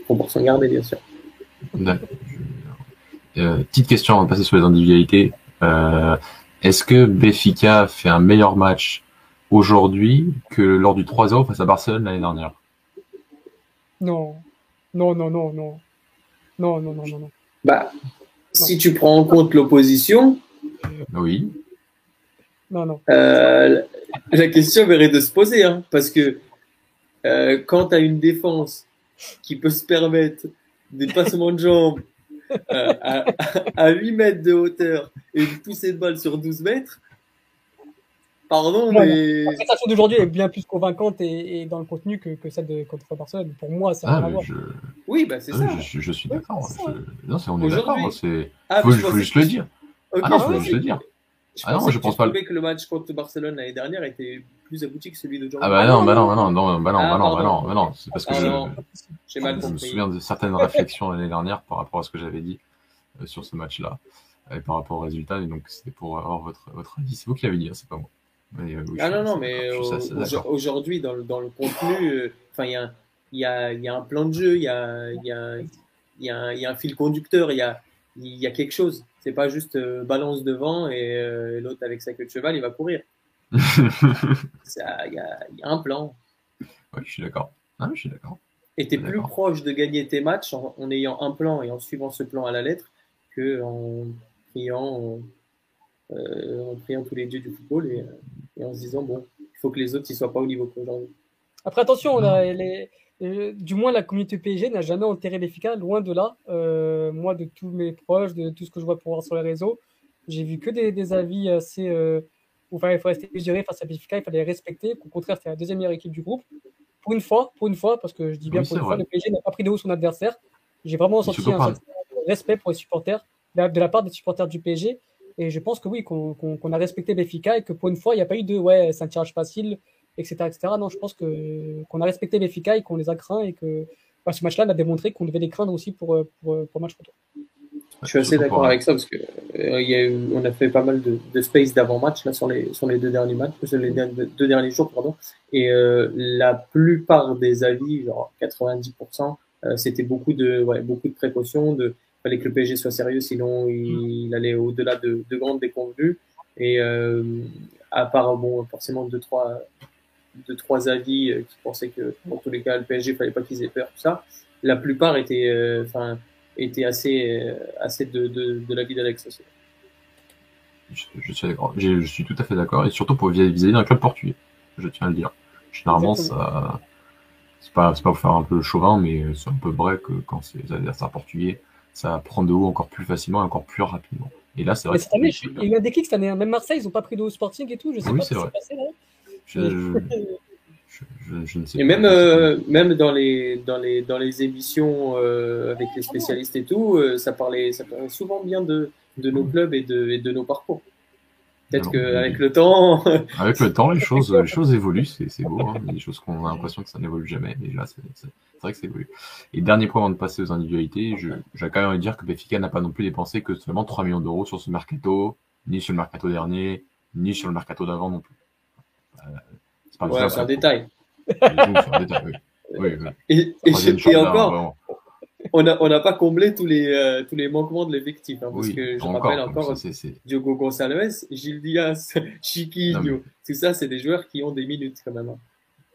on pour s'en garder, bien sûr. Euh, petite question avant de passer sur les individualités. Euh, est-ce que Béfica fait un meilleur match aujourd'hui que lors du 3-0 face à Barcelone l'année dernière? Non. Non, non, non, non. Non, non, non, non, non. Bah, si tu prends en compte l'opposition. Oui. Non, non. Euh, la question mérite de se poser, hein, parce que euh, quand tu as une défense qui peut se permettre des passements de jambes euh, à, à, 8 mètres de hauteur et une poussée de balle sur 12 mètres, Pardon, mais. La prestation d'aujourd'hui est bien plus convaincante et, dans le contenu que, que, celle de contre Barcelone. Pour moi, ça ah, je... Oui, bah c'est ah, ça. Je, je, suis d'accord. Non, on est d'accord. Il ah, faut, faut juste le dire. Ah non, faut juste le dire. Je ah non, je pense pas. que le match contre Barcelone l'année dernière était plus abouti que celui d'aujourd'hui. Ah bah non, bah non, bah non, non, bah non, bah non, bah non, bah non, c'est parce que je, mal je me souviens de certaines réflexions l'année dernière par rapport à ce que j'avais dit euh, sur ce match-là et par rapport au résultat. Et donc c'était pour avoir votre votre avis. C'est vous qui l'avez dit, hein, c'est pas moi. Euh, ah non, non, mais aujourd'hui, dans le, dans le contenu, euh, enfin, il y a, y, a, y a un plan de jeu, il y a, y, a, y, a, y a un fil conducteur, il y a, y a quelque chose. C'est pas juste euh, balance devant et l'autre avec sa queue de cheval, il va courir. Il y, a, un plan. Oui, je suis d'accord. Ah, je suis d'accord. Et tu es plus proche de gagner tes matchs en, en, ayant un plan et en suivant ce plan à la lettre que en priant, en priant tous les dieux du football et, et en se disant, bon, il faut que les autres ne soient pas au niveau qu'aujourd'hui. Après, attention, on a les, du moins la communauté PSG n'a jamais enterré l'efficace, loin de là. Euh, moi, de tous mes proches, de tout ce que je vois pour voir sur les réseaux, j'ai vu que des, des avis assez. Euh, où il faut rester mesuré face à Béfica, il fallait respecter. Au contraire, c'était la deuxième meilleure équipe du groupe. Pour une fois, pour une fois, parce que je dis bien pour une fois, le PSG n'a pas pris de haut son adversaire. J'ai vraiment senti un respect pour les supporters de la part des supporters du PSG. Et je pense que oui, qu'on a respecté Béfica et que pour une fois, il n'y a pas eu de ouais, c'est un tirage facile, etc. etc. Non, je pense qu'on a respecté Béfica et qu'on les a craints et que bah, ce match-là a démontré qu'on devait les craindre aussi pour, pour, pour match retour. Je suis assez d'accord avec ça parce que euh, a on a fait pas mal de, de space d'avant-match là sur les sur les deux derniers matchs, sur les deux derniers jours pardon, et euh, la plupart des avis, genre 90%, euh, c'était beaucoup de ouais, beaucoup de précautions, de fallait que le PSG soit sérieux, sinon il, allait au-delà de, de, grandes déconvenues. Et euh, à part, bon, forcément, deux, trois, deux, trois avis euh, qui pensaient que, dans tous les cas, le PSG, il fallait pas qu'ils aient peur, tout ça. La plupart étaient, euh, enfin, étaient assez, assez de, de, de l'avis d'Alex aussi. Je, je, suis je, suis tout à fait d'accord, et surtout pour vis-à-vis d'un club portugais, je tiens à le dire. Généralement, ça, c'est pas, pas pour faire un peu chauvin, mais c'est un peu vrai que quand c'est des adversaires portugais, ça prend de haut encore plus facilement et encore plus rapidement. Et là, c'est vrai. Cette année, il y a eu un déclic cette année. Hein. Même Marseille, ils n'ont pas pris de haut sporting et tout. Je sais oui, pas ce qui s'est passé là. Je, je, je, ne sais et même, euh, même dans les, dans les, dans les émissions euh, avec les spécialistes et tout, euh, ça, parlait, ça parlait souvent bien de, de nos clubs et de, et de nos parcours. Peut-être qu'avec le temps. [laughs] avec le temps, les [laughs] choses, les choses évoluent, c'est beau. Hein. Il y a des choses qu'on a l'impression que ça n'évolue jamais. Mais là, c'est vrai que ça évolue. Et dernier point avant de passer aux individualités, j'ai quand même envie de dire que Benfica n'a pas non plus dépensé que seulement 3 millions d'euros sur ce mercato, ni sur le mercato dernier, ni sur le mercato d'avant non plus. Euh, c'est pas ouais, un détail. C'est un détail, oui. [laughs] oui, oui. Et, et, et encore, on n'a on a pas comblé tous les, euh, tous les manquements de l'effectif. Hein, parce que je rappelle encore Diogo Gonçalves, Gilles Diaz, [laughs] Chiquinho. Tout ça, c'est des joueurs qui ont des minutes quand même. Hein.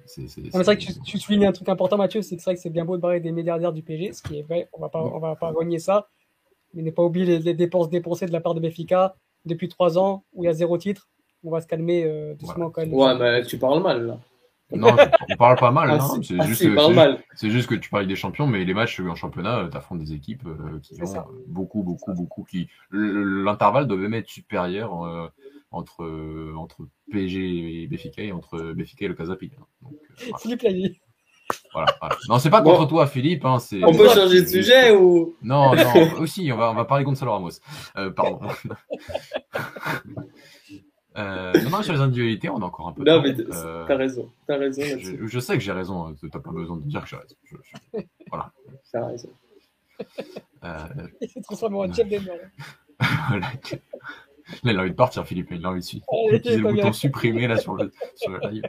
C'est vrai que tu, soulignes un truc important, Mathieu, c'est que c'est vrai que c'est bien beau de parler des milliardaires du PG, ce qui est vrai, on va pas, on va pas renier ça. Mais n'est pas oublier les, dépenses dépensées de la part de Béfica depuis trois ans où il y a zéro titre. On va se calmer euh, doucement quand même. Ouais, mais tu parles mal là. Non, on parle pas mal. Ah. C'est ah, juste, juste, que tu parles des champions, mais les matchs en championnat, euh, tu affrontes des équipes euh, qui ont euh, beaucoup, beaucoup, beaucoup. qui L'intervalle devait même être supérieur entre, entre PSG et Béfica et entre Béfica et le Casapi. Hein. Philippe l'a dit. Voilà, Non, c'est pas contre toi, Philippe. Hein, on peut changer de sujet ou? Non, non. [laughs] Aussi, on va, on va parler Gonzalo Ramos. pardon. [laughs] Euh, non, non, sur les individualités, on a encore un peu. Non, mais euh, t'as raison. As raison je, je, sais que j'ai raison. Hein, t'as pas besoin de dire que j'ai raison. Je, je... Voilà. T'as raison. Euh... Il s'est transformé en Jeff Demer. [laughs] il a envie de partir, Philippe. Il a envie de utiliser le bouton supprimer là sur le, sur le live.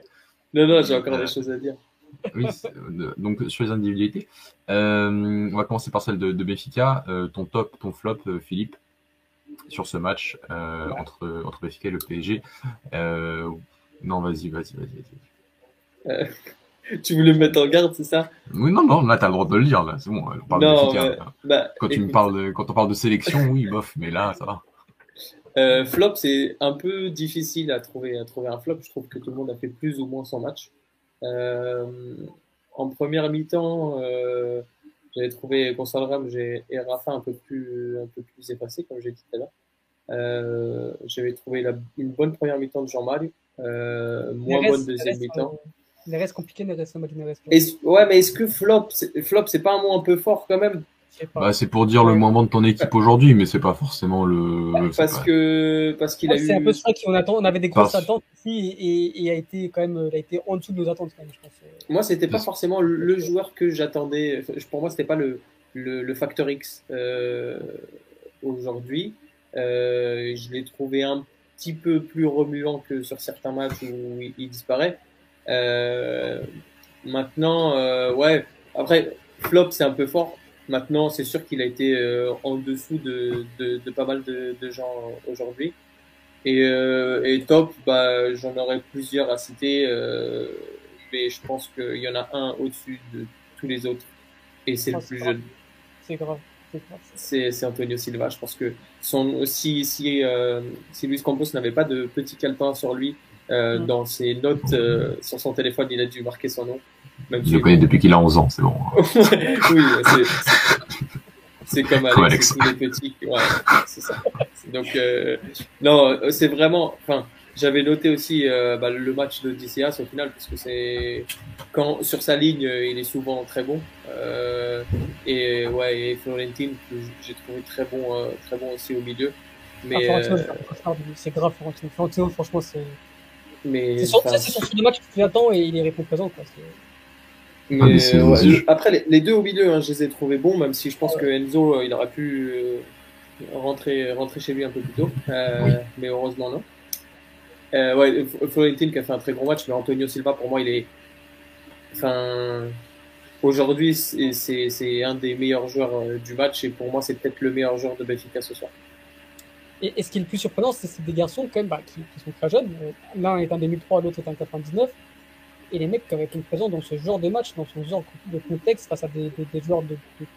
Non, non, j'ai encore des choses à dire. Oui, donc sur les individualités. Euh, on va commencer par celle de, de Benfica. Euh, ton top, ton flop, euh, Philippe, sur ce match entre, entre Benfica et le PSG. non, vas-y, vas-y, vas-y. Vas tu voulais me mettre en garde, c'est ça? Oui, non, non, là, t'as le droit de le dire, là, c'est bon, on parle de Benfica. Bah, quand, tu me parles de, quand on parle de sélection, oui, bof, mais là, ça va. flop, c'est un peu difficile à trouver, à trouver un flop. Je trouve que tout le monde a fait plus ou moins son match. Euh, en première mi-temps, euh, j'avais trouvé Gonçalo et Rafa un peu plus, un peu plus effacés, comme j'ai dit tout à l'heure. Euh, j'avais trouvé une bonne première mi-temps de Jean-Marie, moins bonne deuxième mi-temps. Il reste compliqué, il reste Ouais, mais est-ce que flop, flop, c'est pas un mot un peu fort quand même? Bah, c'est pour dire le moment de ton équipe aujourd'hui, mais c'est pas forcément le. Parce que parce qu'il a eu. C'est un peu ça qu'on attend. On avait des grosses attentes ici et, et, a été quand même, il a été en dessous de nos attentes quand même, je pense. Moi, c'était pas forcément le joueur que j'attendais. Pour moi, c'était pas le, le, le, facteur X euh, aujourd'hui. Euh, je l'ai trouvé un petit peu plus remuant que sur certains matchs où il, disparaît. Euh, maintenant, euh, ouais. Après, flop, c'est un peu fort Maintenant, c'est sûr qu'il a été euh, en dessous de, de, de, pas mal de, de gens aujourd'hui. Et, euh, et, top, bah, j'en aurais plusieurs à citer, euh, mais je pense qu'il y en a un au-dessus de tous les autres, et c'est le plus jeune. C'est grave. C'est Antonio Silva. Je pense que son, si, si, si Luis Campos n'avait pas de petit calepin sur lui, euh, dans ses notes euh, sur son téléphone, il a dû marquer son nom. Même je le connais depuis qu'il a 11 ans, c'est bon. [laughs] oui, c'est comme Alex, Alex. il est petit. Ouais, c'est ça. Donc, euh, non, c'est vraiment. Enfin, j'avais noté aussi euh, bah, le match de DCAS au final, parce que c'est. Quand sur sa ligne, il est souvent très bon. Euh, et ouais, et Florentine, que j'ai trouvé très bon, euh, très bon aussi au milieu. Mais. Ah, c'est grave, Florentine. Florentino, franchement, c'est. Mais. C'est son, son match qui attend et il est répond présent, quoi. Mais, ah, ouais, après, les, deux au milieu, hein, je les ai trouvés bons, même si je pense que Enzo, euh, il aurait pu euh, rentrer, rentrer chez lui un peu plus tôt. Euh, Mais heureusement, non. Euh, ouais, Florentine qui a fait un très gros match, mais Antonio Silva, pour moi, il est. Enfin. Aujourd'hui, c'est un des meilleurs joueurs euh, du match, et pour moi, c'est peut-être le meilleur joueur de Benfica ce soir. Et, et ce qui est le plus surprenant, c'est des garçons quand même bah, qui, qui, sont très jeunes. L'un est un 2003, l'autre est un 99 et les mecs qui auraient été présents dans ce genre de match, dans ce genre de contexte face à des, des, des joueurs de, de,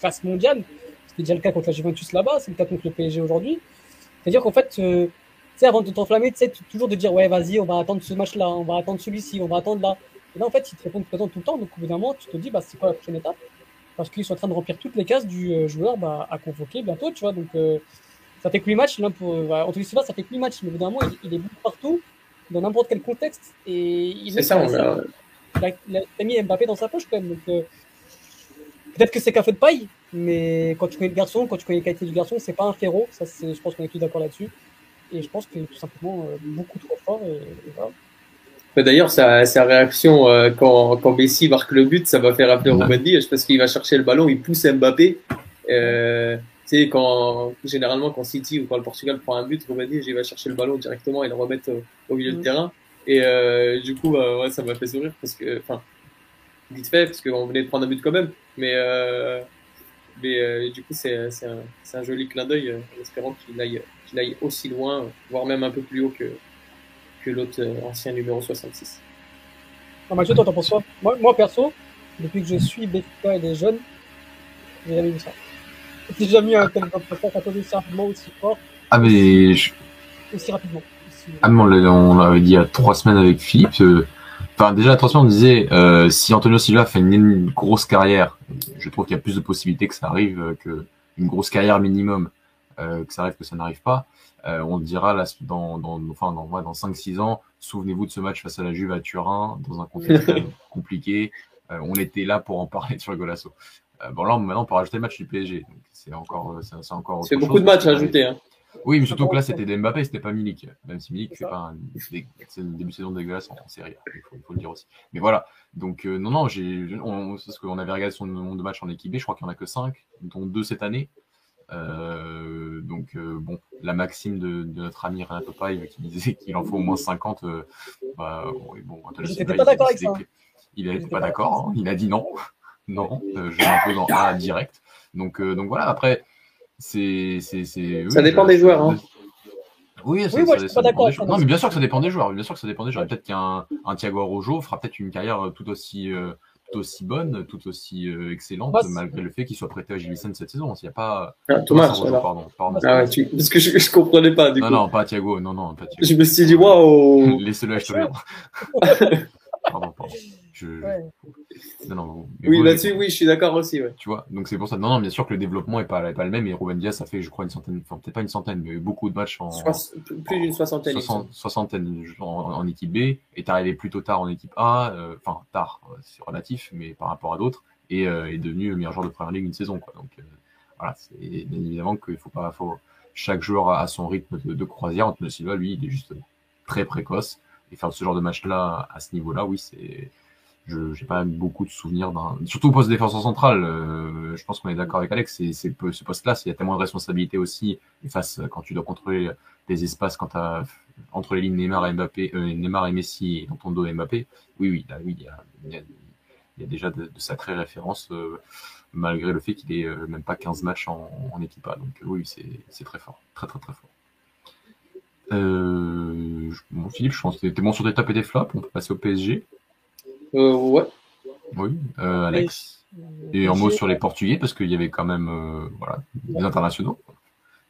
classe mondiale, c'était déjà le cas contre la Juventus là-bas, c'est le cas contre le PSG aujourd'hui. C'est-à-dire qu'en fait, euh, avant de t'enflammer, tu sais, toujours de dire, ouais, vas-y, on va attendre ce match-là, on va attendre celui-ci, on va attendre là. Et là, en fait, ils te répondent présent tout le temps, donc au bout tu te dis, bah, c'est quoi la prochaine étape? Parce qu'ils sont en train de remplir toutes les cases du euh, joueur bah, à convoquer bientôt, tu vois. Donc, euh, ça fait que 8 matchs, là, pour, euh, bah, Anthony Silva, ça fait que 8 matchs, mais au bout d'un moment, il, il est bon partout dans n'importe quel contexte. Et il c'est ça, on a... il, a, mis Mbappé dans sa poche quand même. Donc, euh, peut-être que c'est qu'un feu de paille, mais quand tu connais le garçon, quand tu connais les qualités du garçon, c'est pas un ferro. Ça, c'est, je pense qu'on est tous d'accord là-dessus. Et je pense qu'il est tout simplement euh, beaucoup trop fort. Et, et voilà. D'ailleurs, sa, sa réaction euh, quand, quand Messi marque le but, ça va faire rappeler ouais. Ruben Dias parce qu'il va chercher le ballon, il pousse Mbappé. Euh, sais, quand, généralement, quand City ou quand le Portugal prend un but, Dias, il va chercher le ballon directement et le remettre au, au milieu mmh. de terrain. Et euh, du coup, bah, ouais, ça m'a fait sourire parce que, enfin, vite fait, parce qu'on venait de prendre un but quand même. Mais, euh, mais euh, du coup, c'est un, un joli clin d'œil, euh, en espérant qu'il aille, qu'il aille aussi loin, voire même un peu plus haut que, que l'autre euh, ancien numéro 66. Non, Mathieu, toi, t'en penses quoi? Moi, moi, perso, depuis que je suis Béfica et des jeunes, j'ai jamais vu ça. J'ai jamais eu un tel aussi rapidement, aussi fort. Ah, mais. Je... Aussi rapidement. Ah, mais on l'avait dit il y a trois semaines avec Philippe. Euh, enfin, déjà, à trois semaines, on disait euh, si Antonio Silva fait une, une grosse carrière, je trouve qu'il y a plus de possibilités que ça arrive euh, que une grosse carrière minimum, euh, que ça arrive que ça n'arrive pas. Euh, on le dira là, dans, dans, enfin, dans, ouais, dans 5-6 ans. Souvenez-vous de ce match face à la Juve à Turin, dans un contexte [laughs] compliqué. on était là pour en parler sur le Golasso. Bon, là, maintenant, on peut rajouter le match du PSG. C'est encore, c'est encore. C'est beaucoup de matchs à ajouter. Hein. Oui, mais surtout que là, c'était des Mbappé, c'était pas Milik. Même si Milik pas un, c'est une début de saison dégueulasse en, en série, il faut, il faut, le dire aussi. Mais voilà. Donc, euh, non, non, j'ai, on, parce qu'on avait regardé son nombre de matchs en équipe B, je crois qu'il y en a que 5, dont 2 cette année. Euh, donc euh, bon, la maxime de, de notre ami Renato Paille qui disait [laughs] qu'il en faut au moins 50, euh, bah, bon, il n'était pas d'accord avec ça. Il n'était pas d'accord, hein. il a dit non, non, je l'impose en A direct. Donc, donc voilà, après, c'est. Ça dépend des joueurs. Hein. Oui, oui moi, je suis pas d'accord. Non, mais bien sûr que ça dépend des joueurs. Bien sûr que ça dépend des joueurs. Peut-être qu'un un Thiago Arrojo fera peut-être une carrière tout aussi, tout aussi bonne, tout aussi euh, excellente, malgré le fait qu'il soit prêté à Gilles cette saison. Il n'y a pas. Ah, Thomas, pardon, pardon. Ah, ouais, tu... Parce que je, je comprenais pas. Du non, coup. non, pas Thiago. Non, non, pas Thiago. Je me suis dit, waouh. [laughs] Laissez-le à [laughs] pardon, pardon. Je... Non, non, oui, là-dessus, oui, je suis d'accord aussi. Ouais. Tu vois, donc c'est pour ça. Non, non, bien sûr que le développement n'est pas, pas le même. Et Ruben Diaz, ça fait, je crois, une centaine, enfin, peut-être pas une centaine, mais beaucoup de matchs en. plus d'une soixantaine. soixantaine en, équipe B. Et t'es arrivé plutôt tard en équipe A. Euh, enfin, tard, c'est relatif, mais par rapport à d'autres. Et euh, est devenu le meilleur joueur de première ligue une saison. Quoi. Donc, euh, voilà, c'est bien évidemment qu'il faut pas. Faut, chaque joueur a son rythme de, de croisière. Antonio Silva, lui, il est juste très précoce. Et faire ce genre de match-là, à ce niveau-là, oui, c'est je n'ai pas beaucoup de souvenirs d'un. Surtout au poste défenseur central, euh, je pense qu'on est d'accord avec Alex, c'est ce poste-là, il y a tellement de responsabilités aussi, face quand tu dois contrôler des espaces quand entre les lignes Neymar et Mbappé, euh, Neymar et Messi et dans ton dos Mbappé. Oui, oui, là, oui, il y a, y a, y a déjà de, de, sacrées références, euh, malgré le fait qu'il ait euh, même pas 15 matchs en, en équipe A. Donc oui, c'est très fort, très très très fort. Euh, bon, Philippe, je pense que tu bon sur tes top et tes flops. On peut passer au PSG. Euh, ouais. Oui, euh, Alex. Et un mot sur les Portugais, parce qu'il y avait quand même euh, voilà, des internationaux.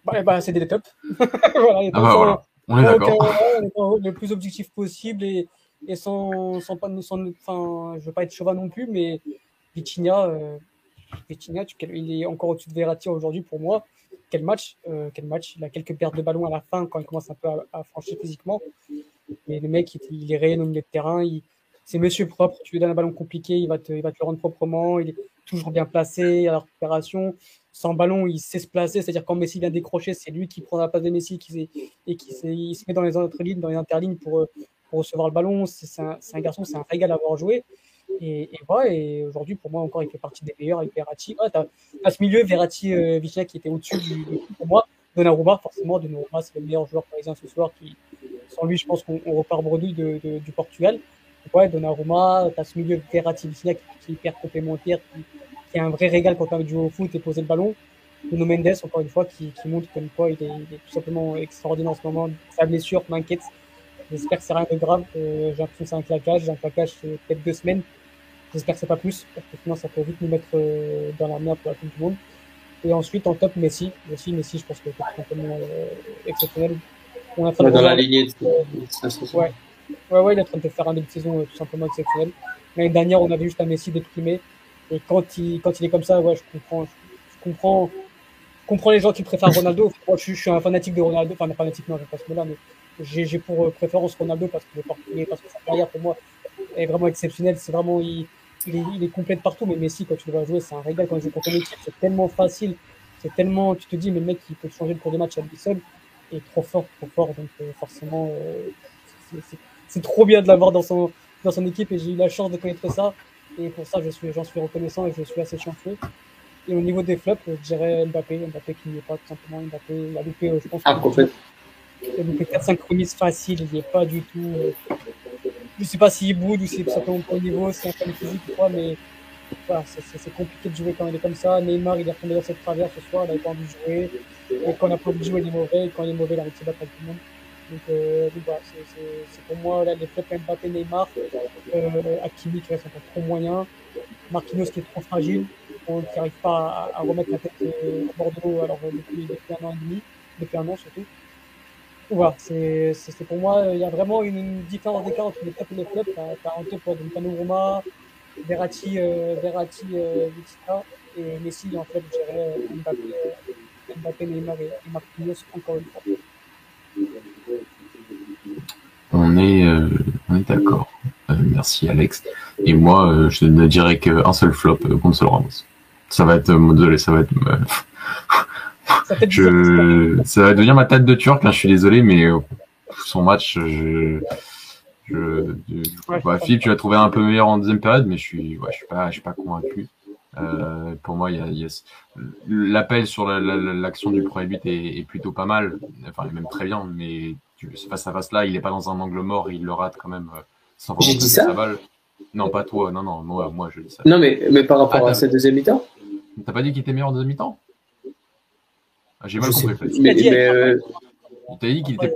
Bah, [laughs] bah, c'est des tops. voilà, ah bah, voilà. On est d'accord. le plus objectif possible et, et sans, sans pas sans, enfin, je veux pas être chauvin non plus, mais Vitinha, euh, Vitinha il est encore au-dessus de Verratti aujourd'hui pour moi. Quel match, euh, quel match. Il a quelques pertes de ballon à la fin quand il commence un peu à, à franchir physiquement. Mais le mec, il, il est réel au milieu de terrain. Il, c'est monsieur propre. Tu lui donnes un ballon compliqué, il va te, il va te le rendre proprement. Il est toujours bien placé à la récupération. Sans ballon, il sait se placer. C'est-à-dire quand Messi vient décrocher, c'est lui qui prend la place de Messi qui et qui il se met dans les interlignes, dans les interlignes pour, pour recevoir le ballon. C'est un, un, garçon, c'est un régal à avoir joué. Et, et voilà, et aujourd'hui, pour moi, encore, il fait partie des meilleurs avec Verratti. Ah, t'as, as ce milieu, Verratti, euh, qui était au-dessus pour moi. Donnarumma, forcément, Donnarumma, c'est le meilleur joueur parisien ce soir. Qui, sans lui, je pense qu'on repart bredouille de, de, du Portugal ouais, Donnarumma, tu as ce milieu Verratti qui, qui est hyper complémentaire, qui, qui est un vrai régal pour faire du au foot et poser le ballon. Bruno Mendes, encore une fois, qui, qui montre comme quoi il est, il est, tout simplement extraordinaire en ce moment. Sa blessure m'inquiète. J'espère que c'est rien de grave. Euh, j'ai l'impression que c'est un claquage. J'ai un claquage, c'est peut-être deux semaines. J'espère que c'est pas plus, parce que sinon ça peut vite nous mettre euh, dans la merde pour la Coupe du Monde. Et ensuite, en top, Messi. Messi, Messi, je pense que c'est complètement euh, exceptionnel. On a dans la lignée. De... ouais. Ouais, ouais, il est en train de faire un début de saison euh, tout simplement exceptionnel. L'année dernière, on avait juste un Messi déprimé. Et quand il, quand il est comme ça, ouais, je comprends, je, comprends, je comprends les gens qui préfèrent Ronaldo. [laughs] Moi, je, je, suis un fanatique de Ronaldo. Enfin, un fanatique, non, je pas ce mot-là, mais j'ai pour euh, préférence Ronaldo parce que, parce que sa carrière, pour moi, est vraiment exceptionnelle. C'est vraiment, il, il, est, il est complet partout. Mais Messi, quand tu le vois jouer, c'est un régal quand il joue contre une équipe. C'est tellement facile. C'est tellement, tu te dis, mais le mec, il peut changer le cours des matchs à lui seul. Et trop fort, trop fort. Donc, euh, forcément, euh, c'est c'est trop bien de l'avoir dans son, dans son équipe et j'ai eu la chance de connaître ça. Et pour ça, je suis, j'en suis reconnaissant et je suis assez chanceux. Et au niveau des flops, je dirais Mbappé, Mbappé qui n'y est pas tout simplement. Mbappé, il a loupé, euh, je pense. Ah, il a loupé 4-5 remises faciles, il n'y est pas du tout. Euh, je sais pas s'il boude ou si c'est simplement pas au niveau, c'est un peu physique ou quoi, mais voilà, c'est compliqué de jouer quand il est comme ça. Neymar, il est retombé dans cette travers ce soir, il n'a pas envie de jouer. Et quand on n'a pas envie de jouer, il est mauvais. Et quand il est mauvais, il a de se battre avec tout le monde. Donc, euh, voilà, c'est pour moi là, les flops Mbappé, Neymar, euh, qui reste encore trop moyen, Marquinhos qui est trop fragile, qui n'arrive pas à, remettre la tête euh, à Bordeaux alors euh, depuis, depuis un an et demi, depuis un an surtout. Donc voilà, c'est pour moi, il y a vraiment une, une différence d'écart entre les flops et les flops. Tu as, un top donc Donnarumma, Verratti, euh, Verratti, Vitica, et Messi en fait, je dirais Mbappé, Mbappé Neymar et, et Marquinhos encore une fois. On est, euh, on est d'accord. Euh, merci Alex. Et moi, euh, je ne dirais qu'un seul flop euh, contre Sol Ramos. Ça va être, désolé, ça va être. ça, je, ça va devenir ma tête de turc. Là, je suis désolé, mais son match, je, je, je ouais, bah, Philippe, tu l'as trouvé un peu meilleur en deuxième période, mais je suis, ouais, je suis pas, je suis pas convaincu. Euh, pour moi, il y a, l'appel sur l'action du premier but est, plutôt pas mal, enfin même très bien, mais face à face là, il n'est pas dans un angle mort, il le rate quand même sans J'ai dit ça. Non, pas toi, non, non, moi, moi je dis ça. Non, mais, mais par rapport ah, à cette deuxième mi-temps T'as pas dit qu'il était meilleur en deuxième mi-temps? Ah, J'ai mal compris. Mais, mais, euh, Il t'a dit qu'il était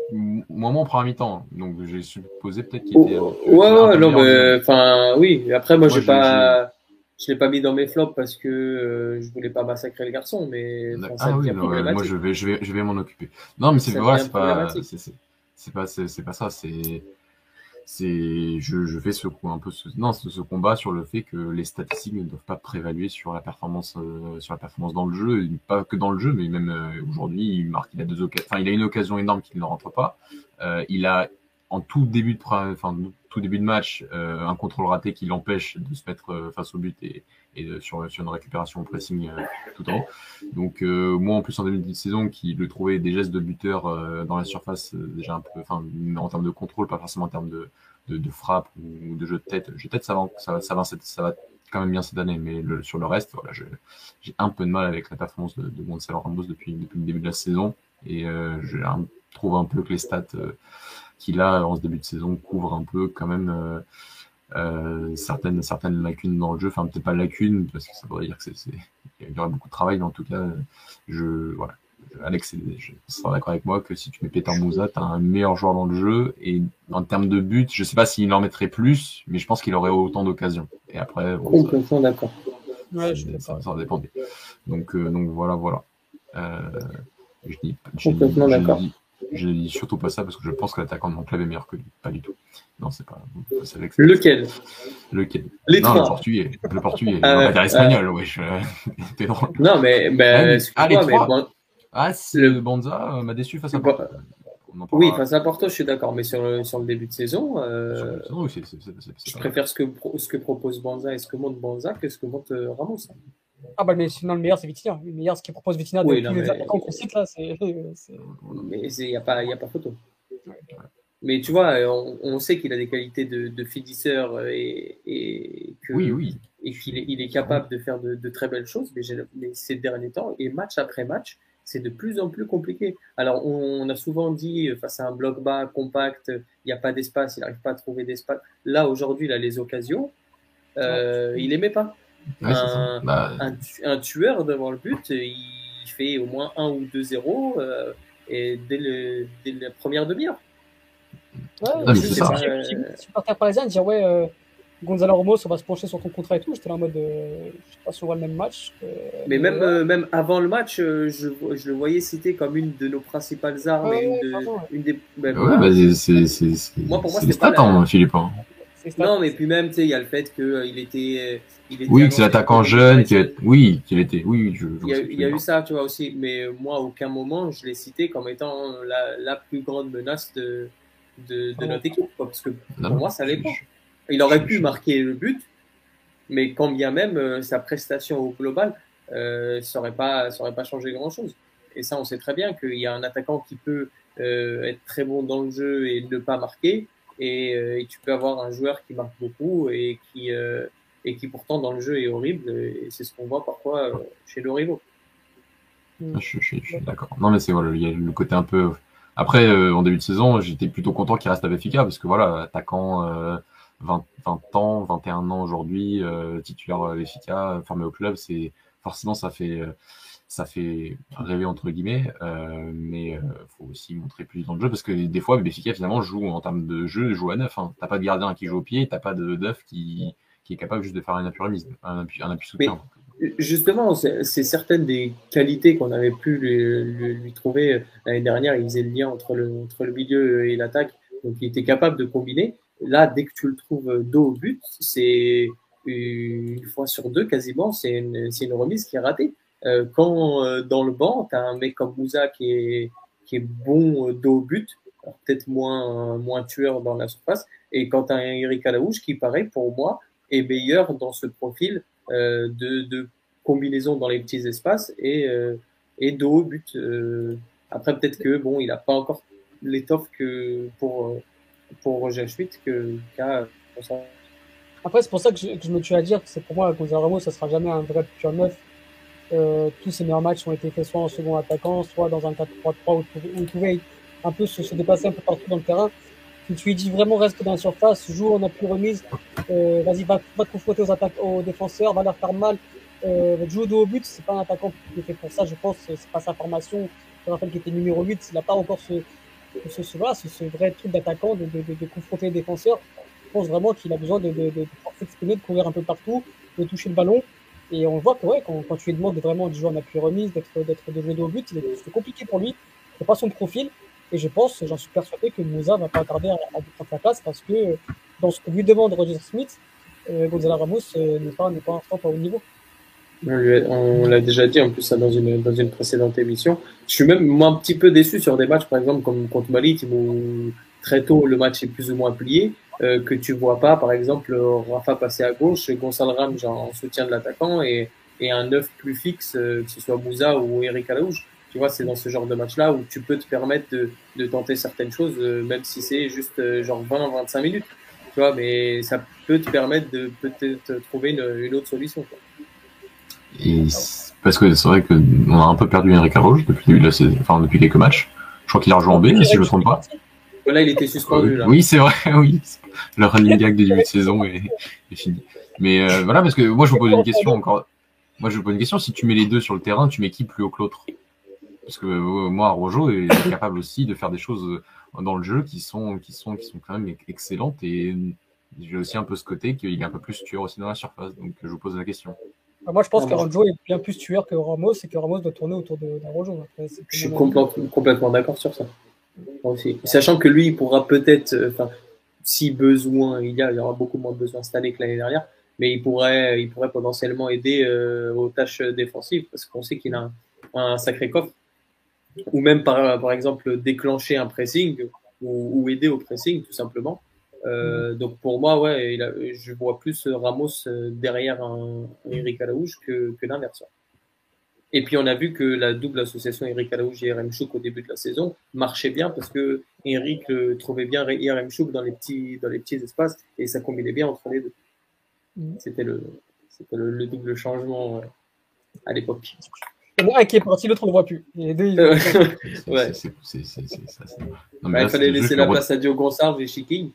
moins bon en première mi-temps, donc j'ai supposé peut-être qu'il était. ouais, ouais, non, mais enfin, oui. Après, moi, j'ai pas je l'ai pas mis dans mes flops parce que euh, je voulais pas massacrer le garçon, mais ah oui, moi je vais, je vais, je vais m'en occuper. Non, mais c'est voilà, c'est pas, c'est pas, c'est pas ça. C'est, c'est, je, je fais ce un peu, non, ce, combat sur le fait que les statistiques ne doivent pas prévaluer sur la performance, euh, sur la performance dans le jeu, pas que dans le jeu, mais même euh, aujourd'hui, il marque, il a deux enfin, il a une occasion énorme qui ne rentre pas. il a en tout début de, enfin, tout début de match, euh, un contrôle raté qui l'empêche de se mettre euh, face au but et, et sur, sur, une récupération au pressing euh, tout en haut. Donc moi en plus en début de saison qui le trouvait des gestes de buteur dans la surface déjà un peu, enfin en termes de contrôle, pas forcément en termes de, de, de frappe ou, de jeu de tête. Jeu de tête ça va, ça, ça, va, ça va quand même bien cette année, mais le, sur le reste, voilà, j'ai un peu de mal avec la performance de, de Gonzalo Ramos depuis, depuis le début de la saison et je trouve un peu que les stats qui là, en ce début de saison, couvre un peu quand même euh, euh, certaines, certaines lacunes dans le jeu. Enfin, peut-être pas lacunes, parce que ça voudrait dire que c'est, il y aurait beaucoup de travail, mais en tout cas, je, voilà. Alex je serai d'accord avec moi que si tu mets Peter Moussa, tu as un meilleur joueur dans le jeu. Et en termes de but, je sais pas s'il en mettrait plus, mais je pense qu'il aurait autant d'occasions. Et après, bon, d'accord. Ouais, ça, ça, dépend. Donc, euh, donc voilà, voilà. Euh, je dis, Complètement d'accord. Je dis surtout pas ça parce que je pense que l'attaquant de mon club est meilleur que lui. Pas du tout. Non, c'est pas. Lequel? Lequel? Les non, le portugais. Le portugais. Ah, on va dire espagnol, euh... wesh. [laughs] T'es drôle. Non, mais. Ben, ah, les trois. Mais, Ah, c'est le Bonza euh, m'a déçu face à Porto. Oui, face à Porto, je suis d'accord, mais sur le, sur le début de saison, euh, je préfère ce que, ce que propose Bonza et ce que montre Bonza que ce que montre euh, Ramos. Ah bah mais sinon le meilleur c'est Vitinha. Le meilleur ce qu'il propose Vitinha oui, depuis les attaquants qu'on cite là, c'est. Mais il n'y a, pas, y a pas photo. Mais tu vois, on, on sait qu'il a des qualités de, de finisseur et, et que, oui, oui. et qu'il est, il est capable de faire de, de très belles choses, mais, mais, ces derniers temps, et match après match, c'est de plus en plus compliqué. Alors on, a souvent dit face à un bloc bas, compact, il n'y a pas d'espace, il n'arrive pas à trouver d'espace. Là aujourd'hui, il a les occasions, euh, il n'aimait pas un, bah, un, tueur devant le but, il fait au moins 1 ou 2-0 euh, et dès, le, dès la première demi-heure. Ouais, ah, c'est ça. Supporter parisien dire ouais, euh, Gonzalo Ramos, on va se pencher sur ton contrat et tout. J'étais là en mode, euh, je sais pas si on voit le même match. mais même, euh, même avant le match, je, je, le voyais cité comme une de nos principales armes et une, de, une des. Ben, ouais, bah, c'est. Moi, pour moi, c'est pas. Hein, Philippe. Hein. Non, mais puis même, tu sais, il y a le fait qu'il euh, était, il était. Oui, que c'est l'attaquant jeune, qui est... oui, qu'il était. Oui, je, il y a, il y a eu ça, tu vois, aussi. Mais moi, à aucun moment, je l'ai cité comme étant la, la, plus grande menace de, de, de notre équipe. Parce que pour moi, ça l'est pas. Il aurait pu marquer le but, mais quand bien même, euh, sa prestation au global, euh, ça n'aurait pas, ça aurait pas changé grand-chose. Et ça, on sait très bien qu'il y a un attaquant qui peut euh, être très bon dans le jeu et ne pas marquer euh, et, tu peux avoir un joueur qui marque beaucoup et qui, euh, et qui pourtant dans le jeu est horrible. Et c'est ce qu'on voit parfois euh, chez le Rivo. Ah, je, suis d'accord. Non, mais c'est voilà, il y a le côté un peu. Après, en début de saison, j'étais plutôt content qu'il reste à Benfica parce que voilà, attaquant 20, 20 ans, 21 ans aujourd'hui, titulaire Benfica, formé au club, c'est forcément ça fait ça fait rêver entre guillemets, euh, mais euh, faut aussi montrer plus dans le jeu parce que des fois Béfica finalement joue en termes de jeu, joue à neuf. Hein. T'as pas de gardien qui joue au pied, t'as pas de neuf qui, qui est capable juste de faire un appui remise, un appui, un appui soutien. justement, c'est certaines des qualités qu'on avait pu lui, lui, trouver euh, l'année dernière. Il faisait le lien entre le, entre le milieu et l'attaque, donc il était capable de combiner. Là, dès que tu le trouves dos au but, c'est une fois sur deux quasiment, c'est une, une remise qui est ratée. Euh, quand euh, dans le banc, tu as un mec comme Moussa qui est, qui est bon euh, dos au but, peut-être moins, moins tueur dans la surface, et quand tu as un Eric Alaouche qui, paraît pour moi, est meilleur dans ce profil de, de, combinaison dans les petits espaces et, et dos au but. après, peut-être que bon, il n'a pas encore l'étoffe que pour, pour Roger Schmitt que qu'a Après, c'est pour ça que je, que je, me tue à dire que c'est pour moi, Gonzalo Ramos, ça sera jamais un vrai pur neuf. Euh, tous ses meilleurs matchs ont été faits soit en second attaquant, soit dans un 4-3-3 où, il pouvait un peu se, se, déplacer un peu partout dans le terrain. Tu lui dis vraiment reste dans la surface, joue en appui remise, euh, vas-y, va, va te confronter aux, attaques, aux défenseurs, va leur faire mal, euh, joue dos au but, c'est pas un attaquant qui est fait pour ça, je pense, c'est pas sa formation. Je rappelle qu'il était numéro 8, il n'a pas encore ce, ce, ce, ce, vrai truc d'attaquant, de, de, confronter les défenseurs. Je pense vraiment qu'il a besoin de, de, de s'exprimer, de courir un peu partout, de toucher le ballon. Et on voit que ouais, quand, quand tu lui demandes vraiment de jouer en appui remise, d'être d'être de jouer au but, c'est compliqué pour lui. C'est pas son profil. Et je pense, j'en suis persuadé que Moussa va pas tarder à, à prendre sa place parce que dans ce que lui demande Roger Smith, euh, Gonzalo Ramos euh, n'est pas n'est pas un pas au niveau. On l'a déjà dit en plus ça dans une, dans une précédente émission. Je suis même moi un petit peu déçu sur des matchs, par exemple, comme contre Mali, où très tôt le match est plus ou moins plié, euh, que tu vois pas, par exemple, Rafa passer à gauche, Gonçalo Ram en soutien de l'attaquant et, et un neuf plus fixe, euh, que ce soit Bouza ou Eric Alaouche. Tu vois, c'est dans ce genre de match-là où tu peux te permettre de, de tenter certaines choses, euh, même si c'est juste euh, genre 20-25 minutes. Tu vois, mais ça peut te permettre de peut-être trouver une, une autre solution. Quoi. Et parce que c'est vrai qu'on a un peu perdu Henrik Arroge depuis, la saison, enfin, depuis quelques matchs. Je crois qu'il a rejoint en B, si je ne me trompe pas. Là, il était suspendu. Là. Oui, c'est vrai, [laughs] oui. Le running gag de début de saison est, est fini. Mais euh, voilà, parce que moi, je vous pose une question encore. Moi, je vous pose une question. Si tu mets les deux sur le terrain, tu mets qui plus haut que l'autre? Parce que euh, moi, Rojo est [coughs] capable aussi de faire des choses dans le jeu qui sont, qui sont, qui sont quand même excellentes. Et j'ai aussi un peu ce côté qu'il est un peu plus tueur aussi dans la surface. Donc, je vous pose la question. Moi, je pense que Rojo est bien plus tueur que Ramos et que Ramos doit tourner autour d'un Rojo. Après, je suis complètement, complètement d'accord sur ça. Sachant que lui, il pourra peut-être, enfin, si besoin il y a, il y aura beaucoup moins de besoin cette année que l'année dernière, mais il pourrait, il pourrait potentiellement aider euh, aux tâches défensives parce qu'on sait qu'il a un, sacré coffre. Ou même, par, exemple, déclencher un pressing ou, aider au pressing, tout simplement. Euh, donc pour moi, je vois plus Ramos derrière un, un Eric Alaouche que, que l'inverse. Et puis on a vu que la double association Eric Alaouche et Yerem Chouk au début de la saison marchait bien parce que Eric euh, trouvait bien Yerem Chouk dans les petits dans les petits espaces et ça combinait bien entre les deux. Mm. C'était le c'était le, le, double changement à l'époque. Un qui est parti, l'autre on ne voit plus. Deux, ouais. Il fallait laisser la place à Diogo Gonçalves et Chiking.